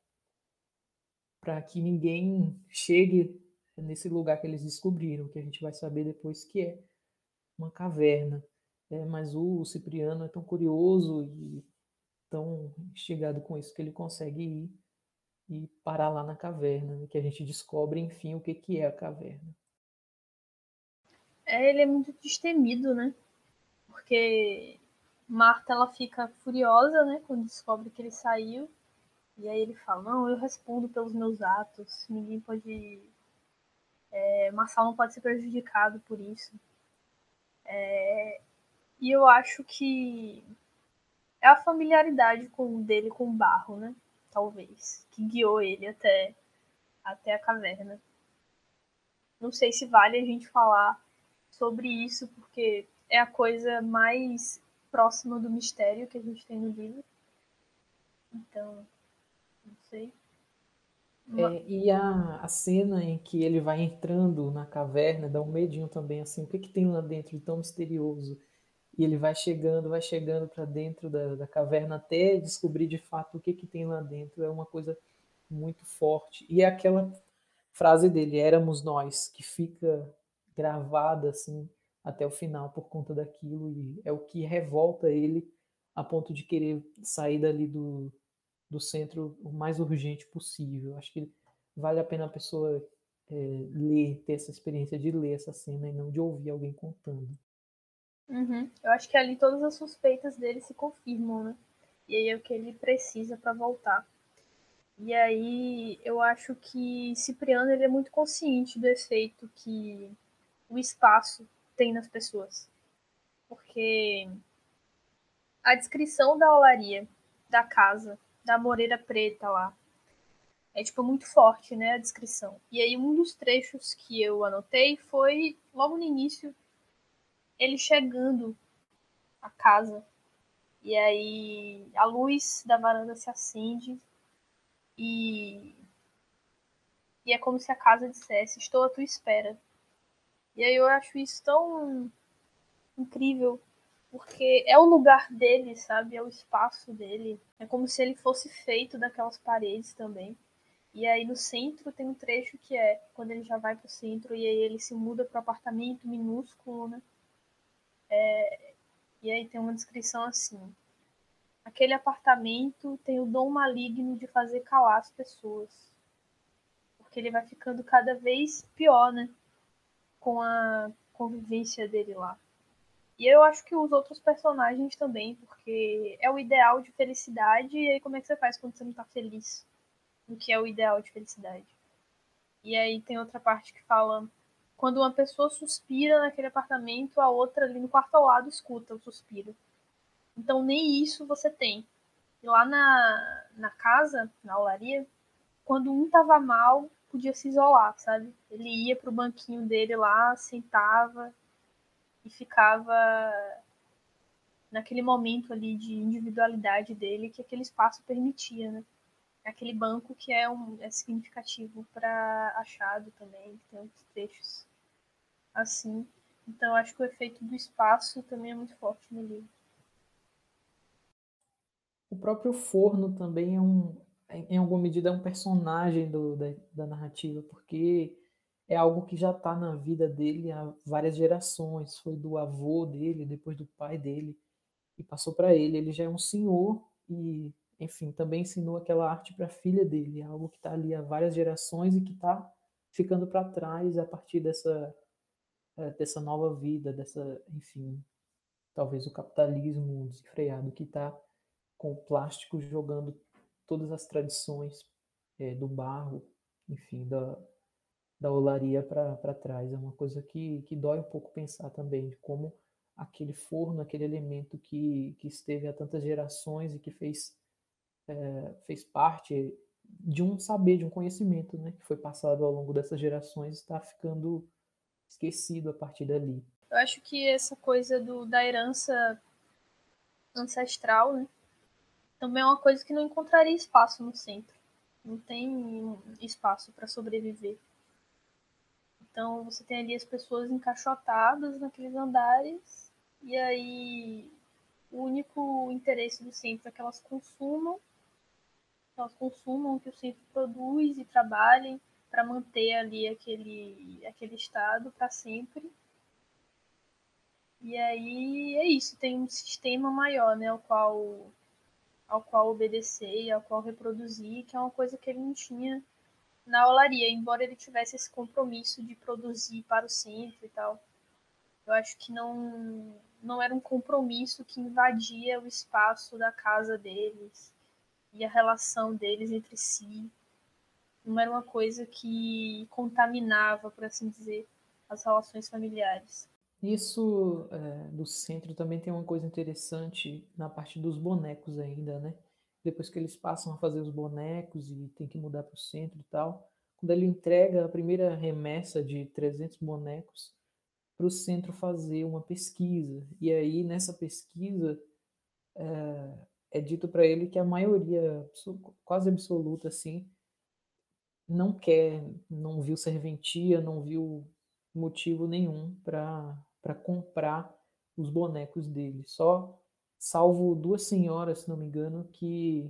Speaker 1: Para que ninguém chegue nesse lugar que eles descobriram, que a gente vai saber depois que é uma caverna. É, mas o Cipriano é tão curioso e tão instigado com isso que ele consegue ir e parar lá na caverna, né, que a gente descobre, enfim, o que, que é a caverna.
Speaker 2: É, ele é muito destemido, né? Porque Marta ela fica furiosa, né, quando descobre que ele saiu. E aí ele fala: Não, eu respondo pelos meus atos, ninguém pode. É, Marçal não pode ser prejudicado por isso. É, e eu acho que é a familiaridade com dele com o barro, né? Talvez, que guiou ele até, até a caverna. Não sei se vale a gente falar sobre isso, porque é a coisa mais próxima do mistério que a gente tem no livro. Então, não sei.
Speaker 1: É, e a, a cena em que ele vai entrando na caverna dá um medinho também, assim, o que, que tem lá dentro de tão misterioso? E ele vai chegando, vai chegando para dentro da, da caverna até descobrir de fato o que, que tem lá dentro. É uma coisa muito forte. E é aquela frase dele, éramos nós, que fica gravada assim até o final por conta daquilo e é o que revolta ele a ponto de querer sair dali do, do centro o mais urgente possível. Acho que vale a pena a pessoa é, ler, ter essa experiência de ler essa cena e não de ouvir alguém contando.
Speaker 2: Uhum. Eu acho que ali todas as suspeitas dele se confirmam, né? E aí é o que ele precisa para voltar. E aí eu acho que Cipriano ele é muito consciente do efeito que o espaço tem nas pessoas. Porque a descrição da olaria, da casa, da moreira preta lá, é tipo muito forte, né, a descrição. E aí um dos trechos que eu anotei foi logo no início ele chegando à casa. E aí a luz da varanda se acende e e é como se a casa dissesse: "Estou à tua espera". E aí eu acho isso tão incrível, porque é o lugar dele, sabe? É o espaço dele. É como se ele fosse feito daquelas paredes também. E aí no centro tem um trecho que é quando ele já vai pro centro e aí ele se muda pro apartamento minúsculo, né? É, e aí tem uma descrição assim: aquele apartamento tem o dom maligno de fazer calar as pessoas, porque ele vai ficando cada vez pior, né? com a convivência dele lá. E eu acho que os outros personagens também, porque é o ideal de felicidade, e aí como é que você faz quando você não tá feliz? O que é o ideal de felicidade? E aí tem outra parte que fala quando uma pessoa suspira naquele apartamento, a outra ali no quarto ao lado escuta o suspiro. Então nem isso você tem. E lá na, na casa, na olaria, quando um tava mal, podia se isolar, sabe? Ele ia pro banquinho dele lá, sentava e ficava naquele momento ali de individualidade dele que aquele espaço permitia, né? Aquele banco que é, um, é significativo para achado também, que tem outros trechos assim. Então acho que o efeito do espaço também é muito forte no livro.
Speaker 1: O próprio forno também é um, em alguma medida, é um personagem do, da, da narrativa, porque é algo que já está na vida dele há várias gerações. Foi do avô dele, depois do pai dele, e passou para ele. Ele já é um senhor e, enfim, também ensinou aquela arte para a filha dele. É algo que está ali há várias gerações e que está ficando para trás a partir dessa, dessa nova vida, dessa, enfim, talvez o capitalismo desenfreado que está com o plástico jogando todas as tradições é, do barro, enfim, da, da olaria para trás. É uma coisa que, que dói um pouco pensar também, de como aquele forno, aquele elemento que, que esteve há tantas gerações e que fez, é, fez parte de um saber, de um conhecimento né, que foi passado ao longo dessas gerações, está ficando esquecido a partir dali.
Speaker 2: Eu acho que essa coisa do, da herança ancestral né, também é uma coisa que não encontraria espaço no centro. Não tem espaço para sobreviver. Então você tem ali as pessoas encaixotadas naqueles andares, e aí o único interesse do centro é que elas consumam, que elas consumam o que o centro produz e trabalhem para manter ali aquele, aquele estado para sempre. E aí é isso, tem um sistema maior, né, ao qual ao qual obedecer ao qual reproduzir, que é uma coisa que ele não tinha na olaria, embora ele tivesse esse compromisso de produzir para o centro e tal. Eu acho que não não era um compromisso que invadia o espaço da casa deles e a relação deles entre si. Não era uma coisa que contaminava, por assim dizer, as relações familiares.
Speaker 1: Isso é, do centro também tem uma coisa interessante na parte dos bonecos ainda, né? Depois que eles passam a fazer os bonecos e tem que mudar para o centro e tal, quando ele entrega a primeira remessa de 300 bonecos para o centro fazer uma pesquisa. E aí nessa pesquisa é, é dito para ele que a maioria, quase absoluta assim, não quer, não viu serventia, não viu motivo nenhum para comprar os bonecos dele. Só salvo duas senhoras, se não me engano, que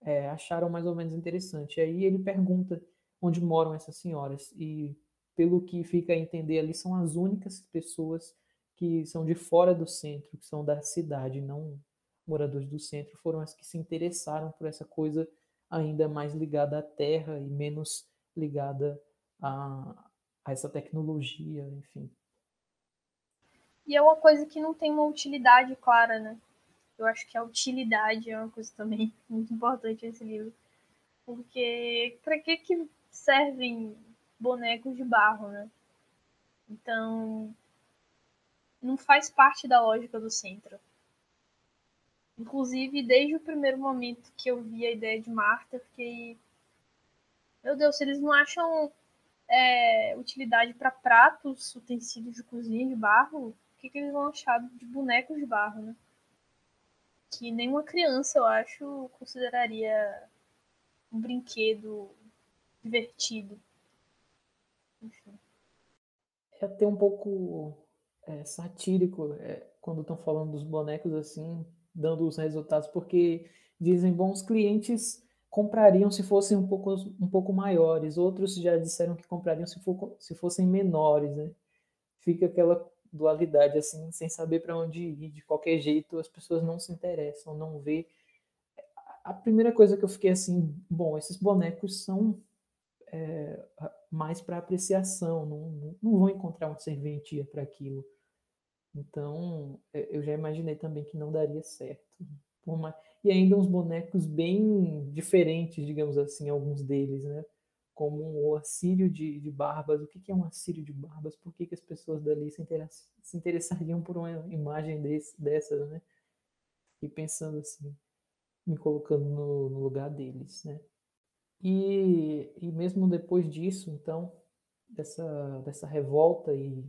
Speaker 1: é, acharam mais ou menos interessante. E aí ele pergunta onde moram essas senhoras e pelo que fica a entender ali são as únicas pessoas que são de fora do centro, que são da cidade, não moradores do centro, foram as que se interessaram por essa coisa ainda mais ligada à terra e menos ligada a, a essa tecnologia, enfim.
Speaker 2: E é uma coisa que não tem uma utilidade clara, né? Eu acho que a utilidade é uma coisa também <laughs> muito importante nesse livro. Porque para que, que servem bonecos de barro, né? Então, não faz parte da lógica do centro. Inclusive, desde o primeiro momento que eu vi a ideia de Marta, fiquei. Meu Deus, se eles não acham é, utilidade para pratos, utensílios de cozinha de barro, que, que eles vão achar de bonecos de barro, né? Que nenhuma criança, eu acho, consideraria um brinquedo divertido. Enfim.
Speaker 1: É até um pouco é, satírico é, quando estão falando dos bonecos assim, dando os resultados, porque dizem bons clientes comprariam se fossem um pouco, um pouco maiores, outros já disseram que comprariam se, for, se fossem menores, né? Fica aquela dualidade, assim, sem saber para onde ir, de qualquer jeito, as pessoas não se interessam, não vê. A primeira coisa que eu fiquei assim, bom, esses bonecos são é, mais para apreciação, não, não vão encontrar uma serventia para aquilo. Então, eu já imaginei também que não daria certo. E ainda uns bonecos bem diferentes, digamos assim, alguns deles, né? como o assírio de, de Barbas. O que, que é um assírio de Barbas? Por que, que as pessoas dali se, se interessariam por uma imagem desse, dessas, né? E pensando assim, me colocando no, no lugar deles, né? E, e mesmo depois disso, então, dessa, dessa revolta e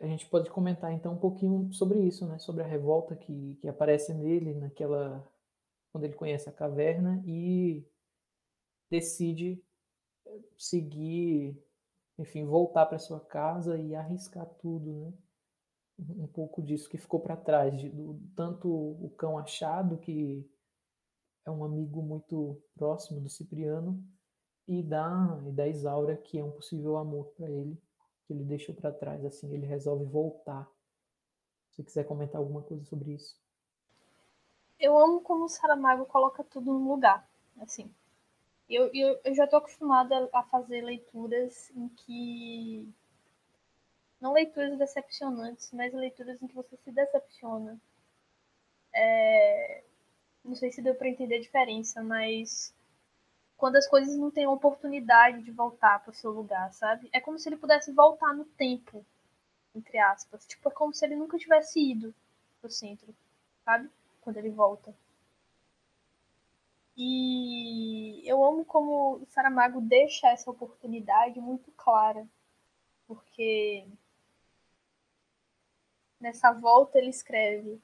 Speaker 1: a gente pode comentar então um pouquinho sobre isso, né? Sobre a revolta que, que aparece nele naquela quando ele conhece a caverna e decide eh, seguir, enfim, voltar para sua casa e arriscar tudo, né? Um pouco disso que ficou para trás, de, do, tanto o cão achado, que é um amigo muito próximo do Cipriano, e da, e da Isaura, que é um possível amor para ele, que ele deixou para trás, assim, ele resolve voltar. Se quiser comentar alguma coisa sobre isso.
Speaker 2: Eu amo como o Saramago coloca tudo no lugar, assim. Eu, eu, eu já estou acostumada a fazer leituras em que não leituras decepcionantes, mas leituras em que você se decepciona. É... Não sei se deu para entender a diferença, mas quando as coisas não têm oportunidade de voltar para o seu lugar, sabe? É como se ele pudesse voltar no tempo, entre aspas. Tipo, é como se ele nunca tivesse ido pro centro, sabe? Quando ele volta. E eu amo como o Saramago deixa essa oportunidade muito clara, porque Nessa volta ele escreve: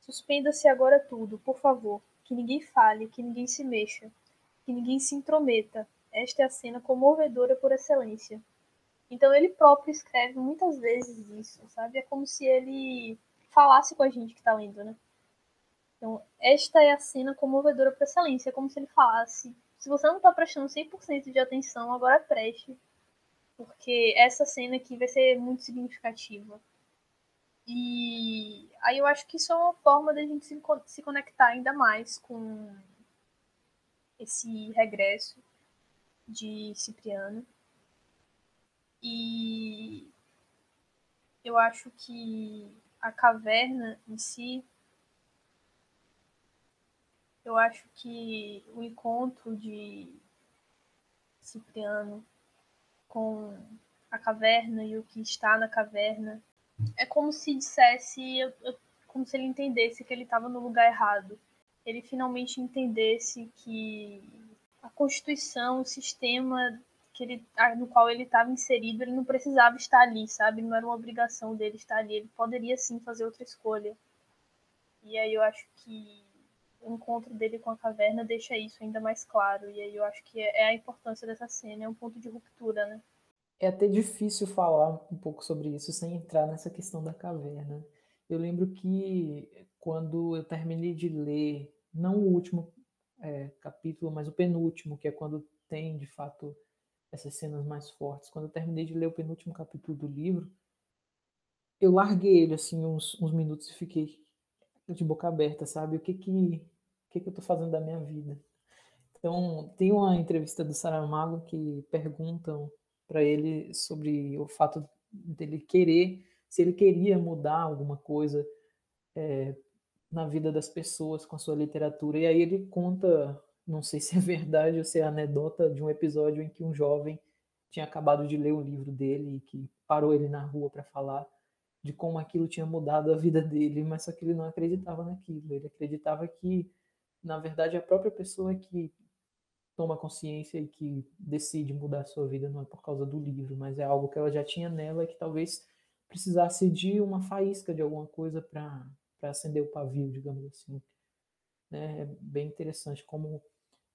Speaker 2: Suspenda-se agora tudo, por favor. Que ninguém fale, que ninguém se mexa, que ninguém se intrometa. Esta é a cena comovedora por excelência. Então ele próprio escreve muitas vezes isso, sabe? É como se ele falasse com a gente que tá lendo, né? Então, esta é a cena comovedora por excelência. É como se ele falasse: se você não tá prestando 100% de atenção, agora preste. Porque essa cena aqui vai ser muito significativa. E aí eu acho que isso é uma forma da gente se, se conectar ainda mais com esse regresso de Cipriano. E eu acho que a caverna em si, eu acho que o encontro de Cipriano com a caverna e o que está na caverna é como se dissesse, como se ele entendesse que ele estava no lugar errado. Ele finalmente entendesse que a Constituição, o sistema que ele, no qual ele estava inserido, ele não precisava estar ali, sabe? Não era uma obrigação dele estar ali. Ele poderia sim fazer outra escolha. E aí eu acho que o encontro dele com a caverna deixa isso ainda mais claro. E aí eu acho que é a importância dessa cena, é um ponto de ruptura, né?
Speaker 1: é até difícil falar um pouco sobre isso sem entrar nessa questão da caverna. Eu lembro que quando eu terminei de ler, não o último é, capítulo, mas o penúltimo, que é quando tem de fato essas cenas mais fortes. Quando eu terminei de ler o penúltimo capítulo do livro, eu larguei ele assim uns, uns minutos e fiquei de boca aberta, sabe? O que que, que, que eu tô fazendo da minha vida? Então, tem uma entrevista do Saramago que perguntam para ele sobre o fato dele querer, se ele queria mudar alguma coisa é, na vida das pessoas com a sua literatura. E aí ele conta, não sei se é <laughs> verdade ou se é anedota, de um episódio em que um jovem tinha acabado de ler um livro dele e que parou ele na rua para falar de como aquilo tinha mudado a vida dele, mas só que ele não acreditava naquilo. Ele acreditava que, na verdade, a própria pessoa que toma consciência e que decide mudar a sua vida não é por causa do livro, mas é algo que ela já tinha nela e que talvez precisasse de uma faísca de alguma coisa para acender o pavio, digamos assim. Né? É bem interessante como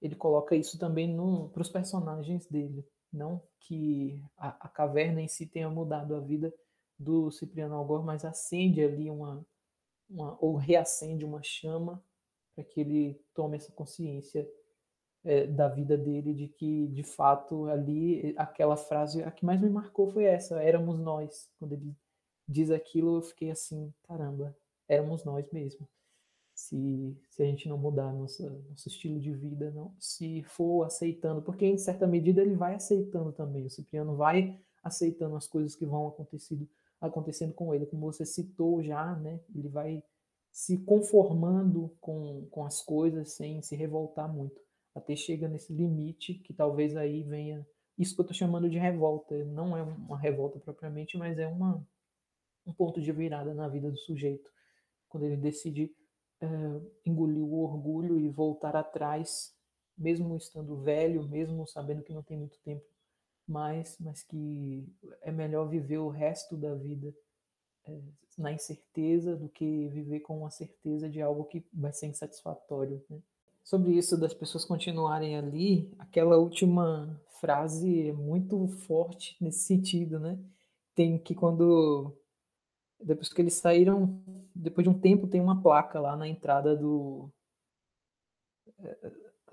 Speaker 1: ele coloca isso também para os personagens dele. Não que a, a, caverna em si tenha mudado a vida do Cipriano Algor, mas acende ali uma, uma ou reacende uma chama para que ele tome essa consciência é, da vida dele, de que de fato ali aquela frase, a que mais me marcou foi essa, éramos nós. Quando ele diz aquilo, eu fiquei assim, caramba, éramos nós mesmo. Se, se a gente não mudar nossa, nosso estilo de vida, não, se for aceitando, porque em certa medida ele vai aceitando também, o Cipriano vai aceitando as coisas que vão acontecendo, acontecendo com ele, como você citou já, né? Ele vai se conformando com, com as coisas sem se revoltar muito até chega nesse limite que talvez aí venha isso que eu estou chamando de revolta. Não é uma revolta propriamente, mas é uma, um ponto de virada na vida do sujeito. Quando ele decide é, engolir o orgulho e voltar atrás, mesmo estando velho, mesmo sabendo que não tem muito tempo mais, mas que é melhor viver o resto da vida é, na incerteza do que viver com a certeza de algo que vai ser insatisfatório. Né? sobre isso das pessoas continuarem ali, aquela última frase é muito forte nesse sentido, né? Tem que quando depois que eles saíram, depois de um tempo tem uma placa lá na entrada do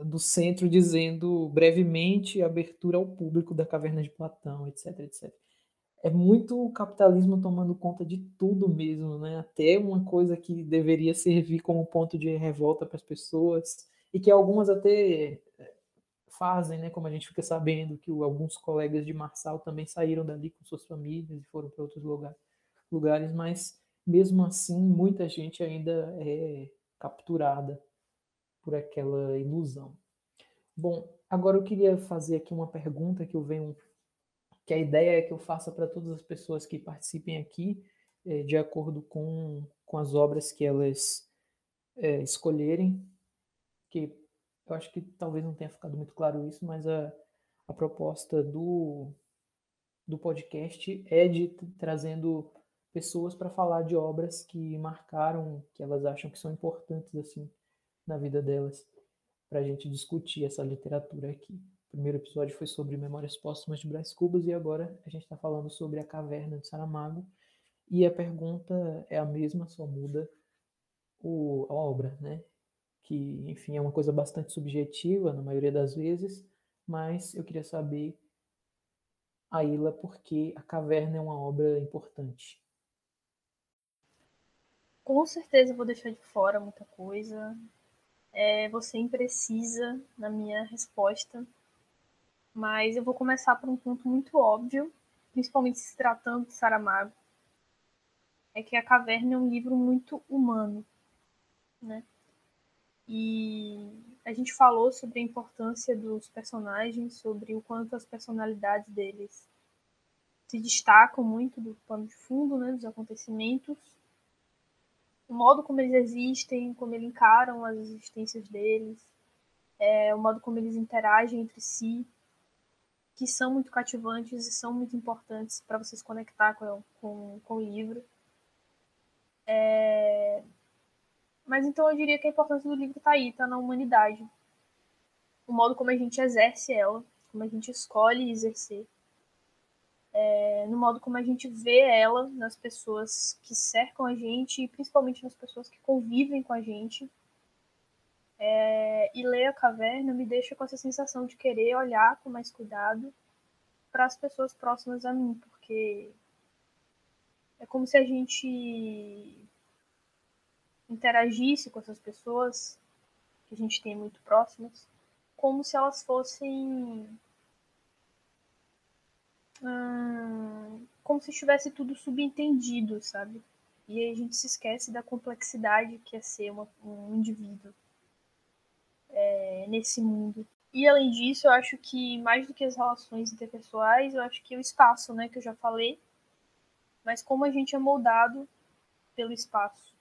Speaker 1: do centro dizendo brevemente abertura ao público da caverna de Platão, etc, etc. É muito o capitalismo tomando conta de tudo mesmo, né? Até uma coisa que deveria servir como ponto de revolta para as pessoas e que algumas até eh, fazem, né? Como a gente fica sabendo que alguns colegas de Marçal também saíram dali com suas famílias e foram para outros lugares, lugares, mas mesmo assim muita gente ainda é capturada por aquela ilusão. Bom, agora eu queria fazer aqui uma pergunta que eu venho, que a ideia é que eu faça para todas as pessoas que participem aqui, é, de acordo com, com as obras que elas é, escolherem, que eu acho que talvez não tenha ficado muito claro isso, mas a, a proposta do, do podcast é de trazendo pessoas para falar de obras que marcaram, que elas acham que são importantes assim na vida delas, para a gente discutir essa literatura aqui. O primeiro episódio foi sobre Memórias Póstumas de Brás Cubas e agora a gente está falando sobre a Caverna de Saramago. E a pergunta é a mesma, só muda o, a obra, né? Que, enfim, é uma coisa bastante subjetiva na maioria das vezes, mas eu queria saber, Aila, por que a Caverna é uma obra importante.
Speaker 2: Com certeza vou deixar de fora muita coisa. É, você imprecisa na minha resposta, mas eu vou começar por um ponto muito óbvio, principalmente se tratando de Saramago, é que A Caverna é um livro muito humano, né? E a gente falou sobre a importância dos personagens, sobre o quanto as personalidades deles se destacam muito do pano de fundo, né, dos acontecimentos, o modo como eles existem, como eles encaram as existências deles, é, o modo como eles interagem entre si, que são muito cativantes e são muito importantes para você se conectar com, com, com o livro. É... Mas então eu diria que a importância do livro está aí, está na humanidade. O modo como a gente exerce ela, como a gente escolhe exercer é, no modo como a gente vê ela nas pessoas que cercam a gente e principalmente nas pessoas que convivem com a gente. É, e ler a caverna me deixa com essa sensação de querer olhar com mais cuidado para as pessoas próximas a mim, porque é como se a gente interagisse com essas pessoas que a gente tem muito próximas, como se elas fossem como se estivesse tudo subentendido, sabe? E aí a gente se esquece da complexidade que é ser uma, um indivíduo é, nesse mundo. E além disso, eu acho que mais do que as relações interpessoais, eu acho que o espaço, né, que eu já falei, mas como a gente é moldado pelo espaço.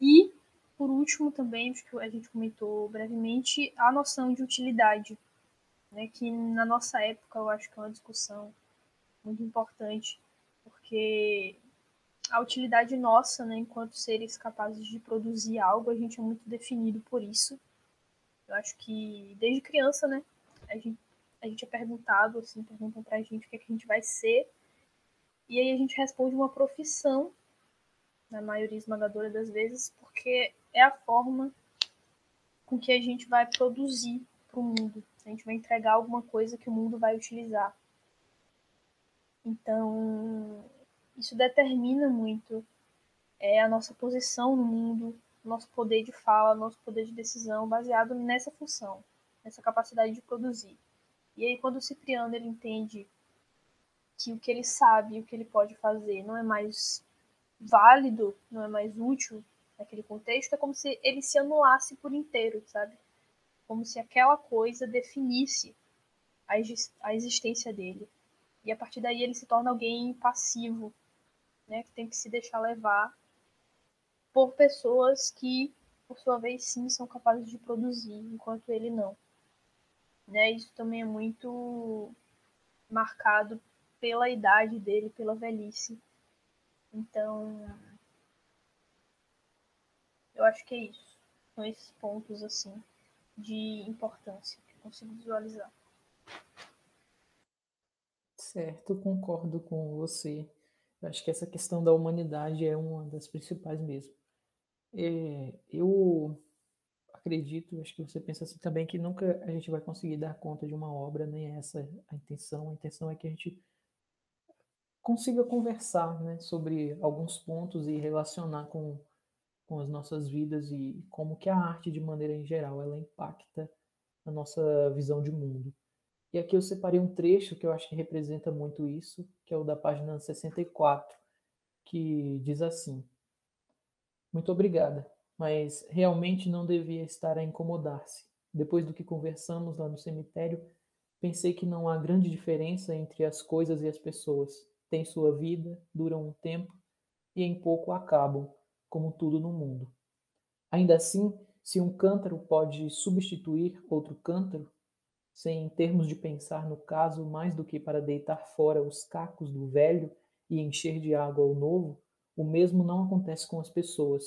Speaker 2: E, por último, também, acho que a gente comentou brevemente, a noção de utilidade né, que na nossa época eu acho que é uma discussão muito importante, porque a utilidade nossa, né, enquanto seres capazes de produzir algo, a gente é muito definido por isso. Eu acho que desde criança, né, a gente, a gente é perguntado, assim, perguntam pra gente o que, é que a gente vai ser, e aí a gente responde uma profissão, na maioria esmagadora das vezes, porque é a forma com que a gente vai produzir para o mundo a gente vai entregar alguma coisa que o mundo vai utilizar. Então, isso determina muito é, a nossa posição no mundo, nosso poder de fala, nosso poder de decisão, baseado nessa função, nessa capacidade de produzir. E aí, quando o Cipriano ele entende que o que ele sabe, o que ele pode fazer, não é mais válido, não é mais útil naquele contexto, é como se ele se anulasse por inteiro, sabe? Como se aquela coisa definisse a existência dele. E a partir daí ele se torna alguém passivo, né, que tem que se deixar levar por pessoas que, por sua vez, sim, são capazes de produzir, enquanto ele não. Né, isso também é muito marcado pela idade dele, pela velhice. Então, eu acho que é isso. São esses pontos assim de importância que eu consigo visualizar.
Speaker 1: Certo, concordo com você. Eu acho que essa questão da humanidade é uma das principais mesmo. É, eu acredito, acho que você pensa assim também, que nunca a gente vai conseguir dar conta de uma obra, nem essa a intenção. A intenção é que a gente consiga conversar né, sobre alguns pontos e relacionar com, com as nossas vidas e como que a arte, de maneira em geral, ela impacta a nossa visão de mundo. E aqui eu separei um trecho que eu acho que representa muito isso, que é o da página 64, que diz assim: Muito obrigada mas realmente não devia estar a incomodar-se. Depois do que conversamos lá no cemitério, pensei que não há grande diferença entre as coisas e as pessoas. Têm sua vida, duram um tempo e em pouco acabam, como tudo no mundo. Ainda assim, se um cântaro pode substituir outro cântaro, sem termos de pensar no caso mais do que para deitar fora os cacos do velho e encher de água o novo, o mesmo não acontece com as pessoas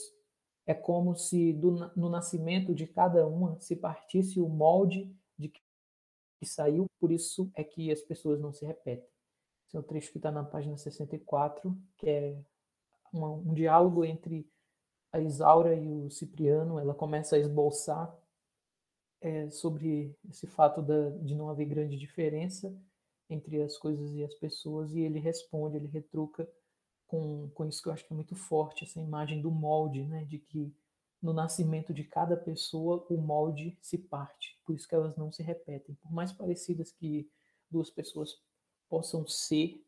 Speaker 1: é como se do, no nascimento de cada uma se partisse o molde de que saiu, por isso é que as pessoas não se repetem. Esse é o trecho que está na página 64, que é uma, um diálogo entre a Isaura e o Cipriano. Ela começa a esboçar é, sobre esse fato da, de não haver grande diferença entre as coisas e as pessoas, e ele responde, ele retruca com, com isso que eu acho que é muito forte, essa imagem do molde, né? De que no nascimento de cada pessoa o molde se parte, por isso que elas não se repetem. Por mais parecidas que duas pessoas possam ser,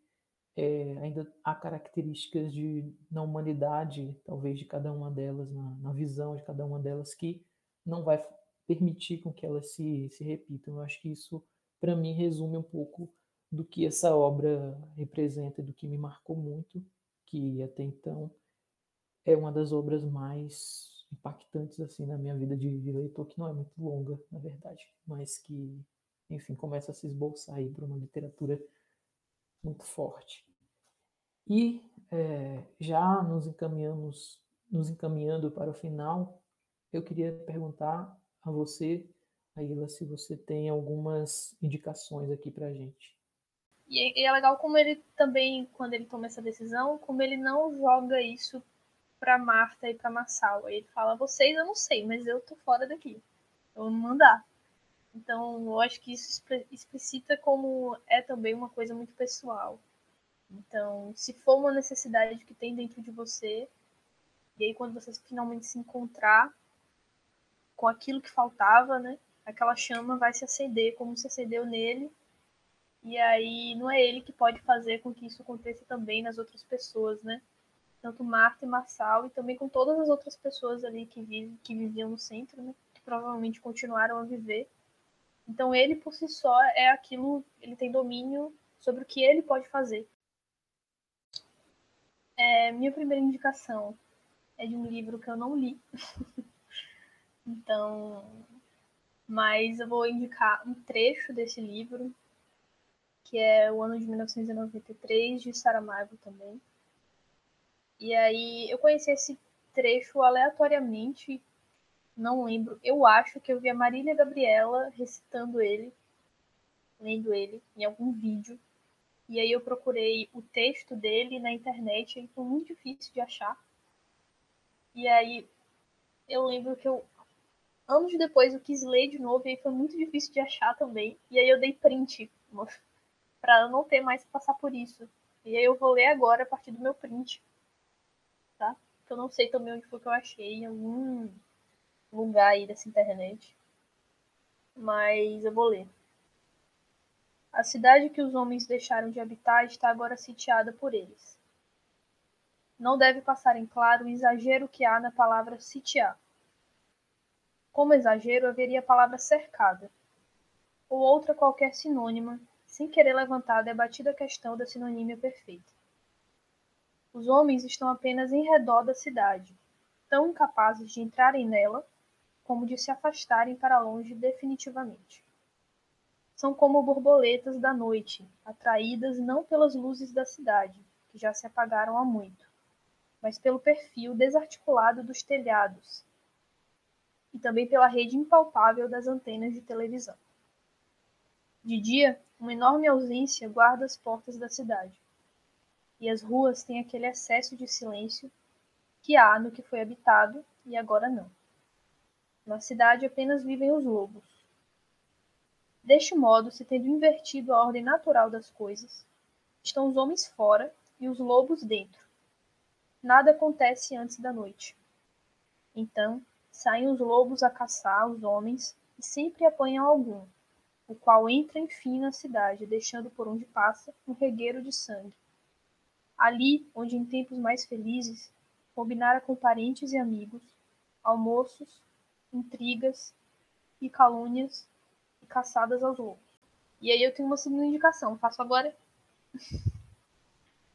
Speaker 1: é, ainda há características de, na humanidade, talvez de cada uma delas, na, na visão de cada uma delas, que não vai permitir com que elas se, se repitam. Eu acho que isso, para mim, resume um pouco do que essa obra representa, do que me marcou muito que até então é uma das obras mais impactantes assim na minha vida de, leitor, que não é muito longa, na verdade, mas que, enfim, começa a se esboçar aí para uma literatura muito forte. E é, já nos encaminhamos, nos encaminhando para o final, eu queria perguntar a você, Aila, se você tem algumas indicações aqui para a gente.
Speaker 2: E é legal como ele também, quando ele toma essa decisão, como ele não joga isso pra Marta e pra Massal. Ele fala, vocês eu não sei, mas eu tô fora daqui. Eu vou mandar. Então, eu acho que isso explicita como é também uma coisa muito pessoal. Então, se for uma necessidade que tem dentro de você, e aí quando você finalmente se encontrar com aquilo que faltava, né? Aquela chama vai se acender como se acendeu nele e aí não é ele que pode fazer com que isso aconteça também nas outras pessoas, né? Tanto Marta e Marçal e também com todas as outras pessoas ali que, vive, que viviam no centro, né? Que provavelmente continuaram a viver. Então ele por si só é aquilo, ele tem domínio sobre o que ele pode fazer. É, minha primeira indicação é de um livro que eu não li. <laughs> então, mas eu vou indicar um trecho desse livro que é o ano de 1993, de Saramago também. E aí eu conheci esse trecho aleatoriamente, não lembro. Eu acho que eu vi a Marília Gabriela recitando ele, lendo ele em algum vídeo. E aí eu procurei o texto dele na internet, e foi muito difícil de achar. E aí eu lembro que eu anos depois eu quis ler de novo e aí foi muito difícil de achar também. E aí eu dei print para não ter mais que passar por isso. E aí eu vou ler agora a partir do meu print, tá? Eu não sei também onde foi que eu achei, em algum lugar aí dessa internet. Mas eu vou ler. A cidade que os homens deixaram de habitar está agora sitiada por eles. Não deve passar em claro o exagero que há na palavra sitiar. Como exagero, haveria a palavra cercada, ou outra qualquer sinônima sem querer levantar a debatida questão da sinonímia perfeita. Os homens estão apenas em redor da cidade, tão incapazes de entrarem nela como de se afastarem para longe definitivamente. São como borboletas da noite, atraídas não pelas luzes da cidade, que já se apagaram há muito, mas pelo perfil desarticulado dos telhados e também pela rede impalpável das antenas de televisão. De dia, uma enorme ausência guarda as portas da cidade, e as ruas têm aquele excesso de silêncio que há no que foi habitado e agora não. Na cidade apenas vivem os lobos. Deste modo, se tendo invertido a ordem natural das coisas, estão os homens fora e os lobos dentro. Nada acontece antes da noite. Então, saem os lobos a caçar os homens e sempre apanham algum, o qual entra enfim na cidade, deixando por onde passa um regueiro de sangue. Ali, onde em tempos mais felizes combinara com parentes e amigos, almoços, intrigas e calúnias caçadas aos lobos. E aí eu tenho uma segunda indicação, faço agora. <laughs>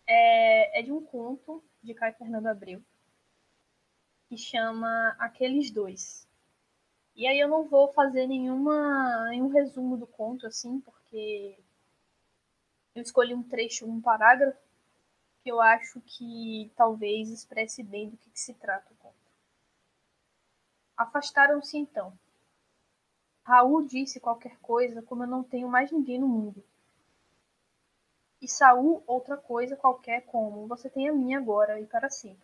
Speaker 2: é, é de um conto de Caio Fernando Abreu, que chama Aqueles Dois. E aí eu não vou fazer nenhuma, nenhum resumo do conto, assim, porque eu escolhi um trecho, um parágrafo, que eu acho que talvez expresse bem do que, que se trata o conto. Afastaram-se então. Raul disse qualquer coisa como eu não tenho mais ninguém no mundo. E Saul outra coisa qualquer como você tem a minha agora e para sempre.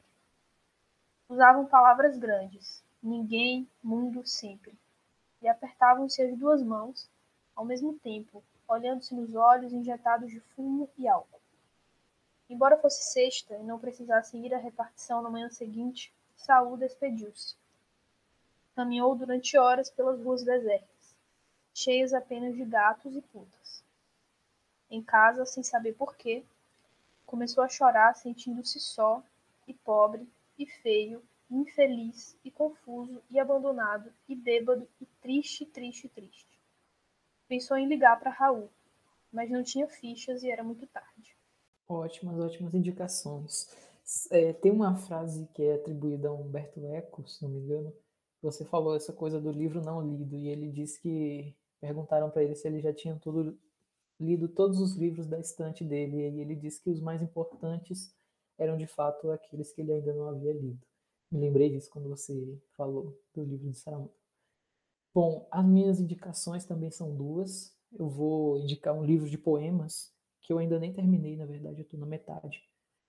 Speaker 2: Usavam palavras grandes, ninguém, mundo, sempre. E apertavam-se as duas mãos, ao mesmo tempo, olhando-se nos olhos injetados de fumo e álcool. Embora fosse sexta e não precisasse ir à repartição na manhã seguinte, Saul despediu-se. Caminhou durante horas pelas ruas desertas, cheias apenas de gatos e putas. Em casa, sem saber porquê, começou a chorar, sentindo-se só e pobre e feio, e infeliz e confuso e abandonado e bêbado e triste, triste, triste. Pensou em ligar para Raul, mas não tinha fichas e era muito tarde.
Speaker 1: Ótimas, ótimas indicações. É, tem uma frase que é atribuída a Humberto Eco, se não me engano. Você falou essa coisa do livro não lido e ele disse que perguntaram para ele se ele já tinha tudo lido todos os livros da estante dele e ele disse que os mais importantes eram de fato aqueles que ele ainda não havia lido. Me lembrei disso quando você falou do livro de Saramago. Bom, as minhas indicações também são duas. Eu vou indicar um livro de poemas que eu ainda nem terminei, na verdade, eu estou na metade,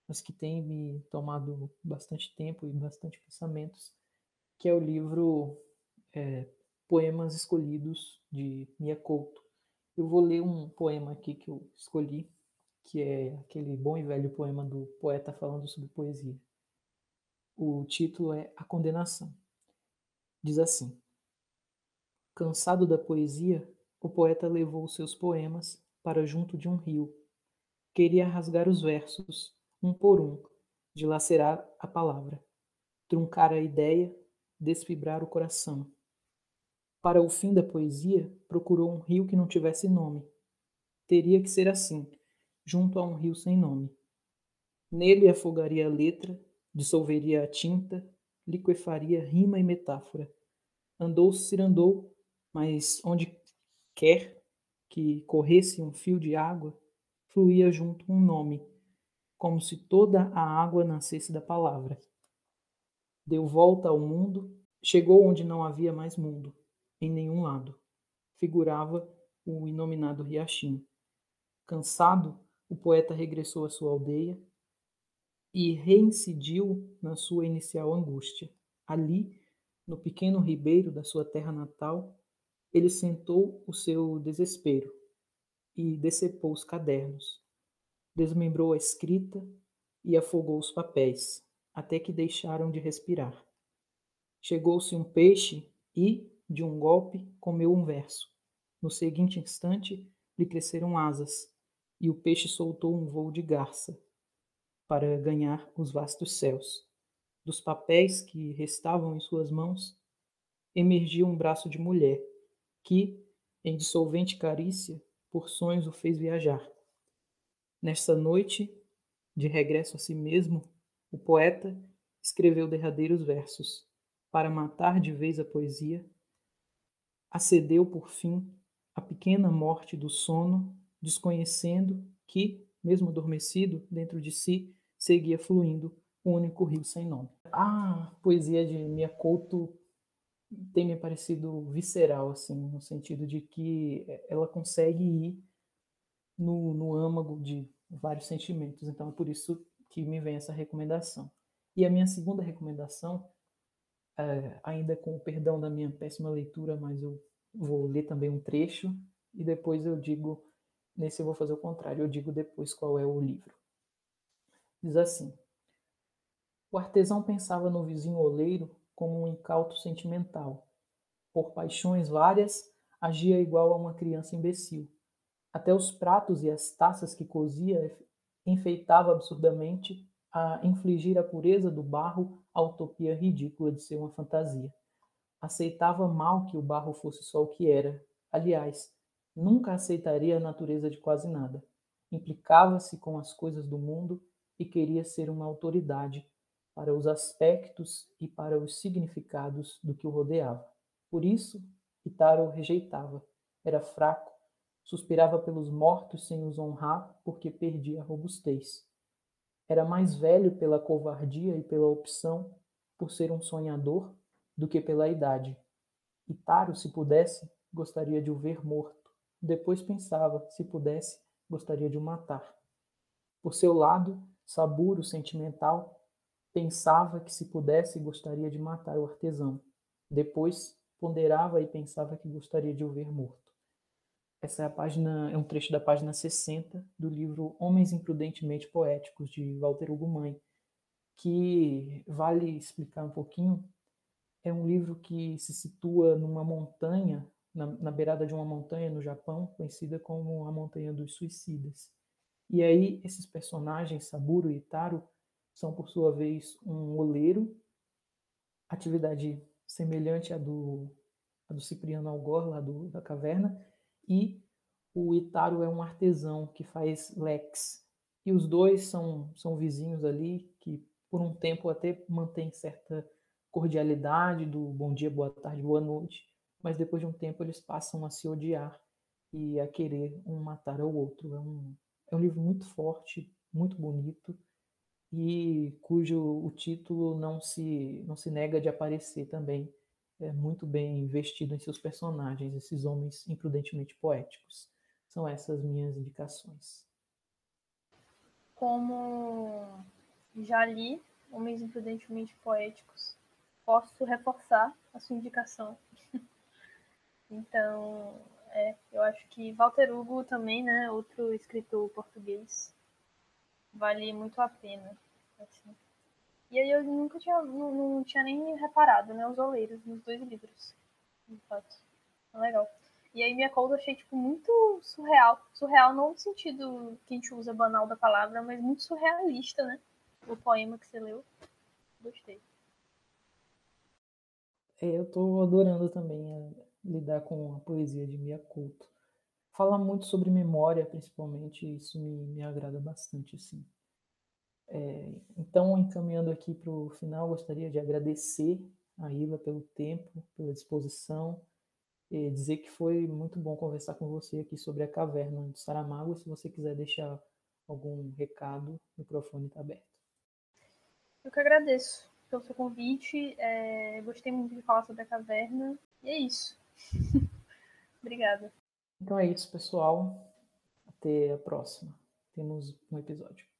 Speaker 1: mas que tem me tomado bastante tempo e bastante pensamentos, que é o livro é, Poemas Escolhidos de Mia Couto. Eu vou ler um poema aqui que eu escolhi, que é aquele bom e velho poema do poeta falando sobre poesia. O título é A Condenação. Diz assim: Cansado da poesia, o poeta levou seus poemas para junto de um rio Queria rasgar os versos, um por um, dilacerar a palavra, truncar a ideia, desfibrar o coração. Para o fim da poesia, procurou um rio que não tivesse nome. Teria que ser assim, junto a um rio sem nome. Nele afogaria a letra, dissolveria a tinta, liquefaria rima e metáfora. Andou, mas onde quer que corresse um fio de água, fluía junto um nome, como se toda a água nascesse da palavra. Deu volta ao mundo, chegou onde não havia mais mundo, em nenhum lado. Figurava o inominado riachinho. Cansado, o poeta regressou à sua aldeia e reincidiu na sua inicial angústia. Ali, no pequeno ribeiro da sua terra natal, ele sentou o seu desespero e decepou os cadernos. Desmembrou a escrita e afogou os papéis, até que deixaram de respirar. Chegou-se um peixe e, de um golpe, comeu um verso. No seguinte instante, lhe cresceram asas, e o peixe soltou um voo de garça para ganhar os vastos céus. Dos papéis que restavam em suas mãos, emergia um braço de mulher, que, em dissolvente carícia, por sonhos o fez viajar. Nesta noite, de regresso a si mesmo, o poeta escreveu derradeiros versos. Para matar de vez a poesia, acedeu por fim à pequena morte do sono, desconhecendo que, mesmo adormecido, dentro de si seguia fluindo o único rio sem nome. A poesia de Mia Couto tem me parecido visceral, assim, no sentido de que ela consegue ir no, no âmago de vários sentimentos. Então é por isso que me vem essa recomendação. E a minha segunda recomendação é, ainda com o perdão da minha péssima leitura, mas eu vou ler também um trecho e depois eu digo, nesse eu vou fazer o contrário, eu digo depois qual é o livro. Diz assim: O artesão pensava no vizinho oleiro como um incauto sentimental. Por paixões várias, agia igual a uma criança imbecil. Até os pratos e as taças que cozia enfeitava absurdamente a infligir à pureza do barro a utopia ridícula de ser uma fantasia. Aceitava mal que o barro fosse só o que era. Aliás, nunca aceitaria a natureza de quase nada. Implicava-se com as coisas do mundo e queria ser uma autoridade para os aspectos e para os significados do que o rodeava. Por isso, Itaro rejeitava. Era fraco, suspirava pelos mortos sem os honrar porque perdia a robustez. Era mais velho pela covardia e pela opção por ser um sonhador do que pela idade. Itaro, se pudesse, gostaria de o ver morto. Depois pensava, se pudesse, gostaria de o matar. Por seu lado, Saburo, sentimental, pensava que se pudesse gostaria de matar o artesão. Depois ponderava e pensava que gostaria de o ver morto. Essa é a página, é um trecho da página 60 do livro Homens Imprudentemente Poéticos de Walter Ugumãe, que vale explicar um pouquinho. É um livro que se situa numa montanha, na, na beirada de uma montanha no Japão, conhecida como a Montanha dos Suicidas. E aí esses personagens, Saburo e Taro, são por sua vez um oleiro, atividade semelhante à do, à do Cipriano Algor, lá do, da caverna, e o Itaro é um artesão que faz lex. E os dois são, são vizinhos ali que por um tempo até mantém certa cordialidade do bom dia, boa tarde, boa noite, mas depois de um tempo eles passam a se odiar e a querer um matar ao outro. É um, é um livro muito forte, muito bonito e cujo o título não se não se nega de aparecer também é muito bem investido em seus personagens, esses homens imprudentemente poéticos. São essas minhas indicações.
Speaker 2: Como já li Homens Imprudentemente Poéticos, posso reforçar a sua indicação. <laughs> então, é, eu acho que Walter Hugo também, né, outro escritor português, vale muito a pena. Assim. E aí eu nunca tinha, não, não tinha nem reparado, né, os oleiros nos dois livros. De fato. Legal. E aí minha cold eu achei, tipo, muito surreal. Surreal não no sentido que a gente usa banal da palavra, mas muito surrealista, né? O poema que você leu. Gostei.
Speaker 1: É, eu tô adorando também é, lidar com a poesia de Mia Couto. Fala muito sobre memória, principalmente, isso me, me agrada bastante, assim. É, então, encaminhando aqui para o final, gostaria de agradecer a Ila pelo tempo, pela disposição, e dizer que foi muito bom conversar com você aqui sobre a caverna de Saramago. Se você quiser deixar algum recado, o microfone está aberto.
Speaker 2: Eu que agradeço pelo seu convite. É, gostei muito de falar sobre a caverna. E é isso. <laughs> Obrigada.
Speaker 1: Então é isso, pessoal. Até a próxima. Temos um episódio.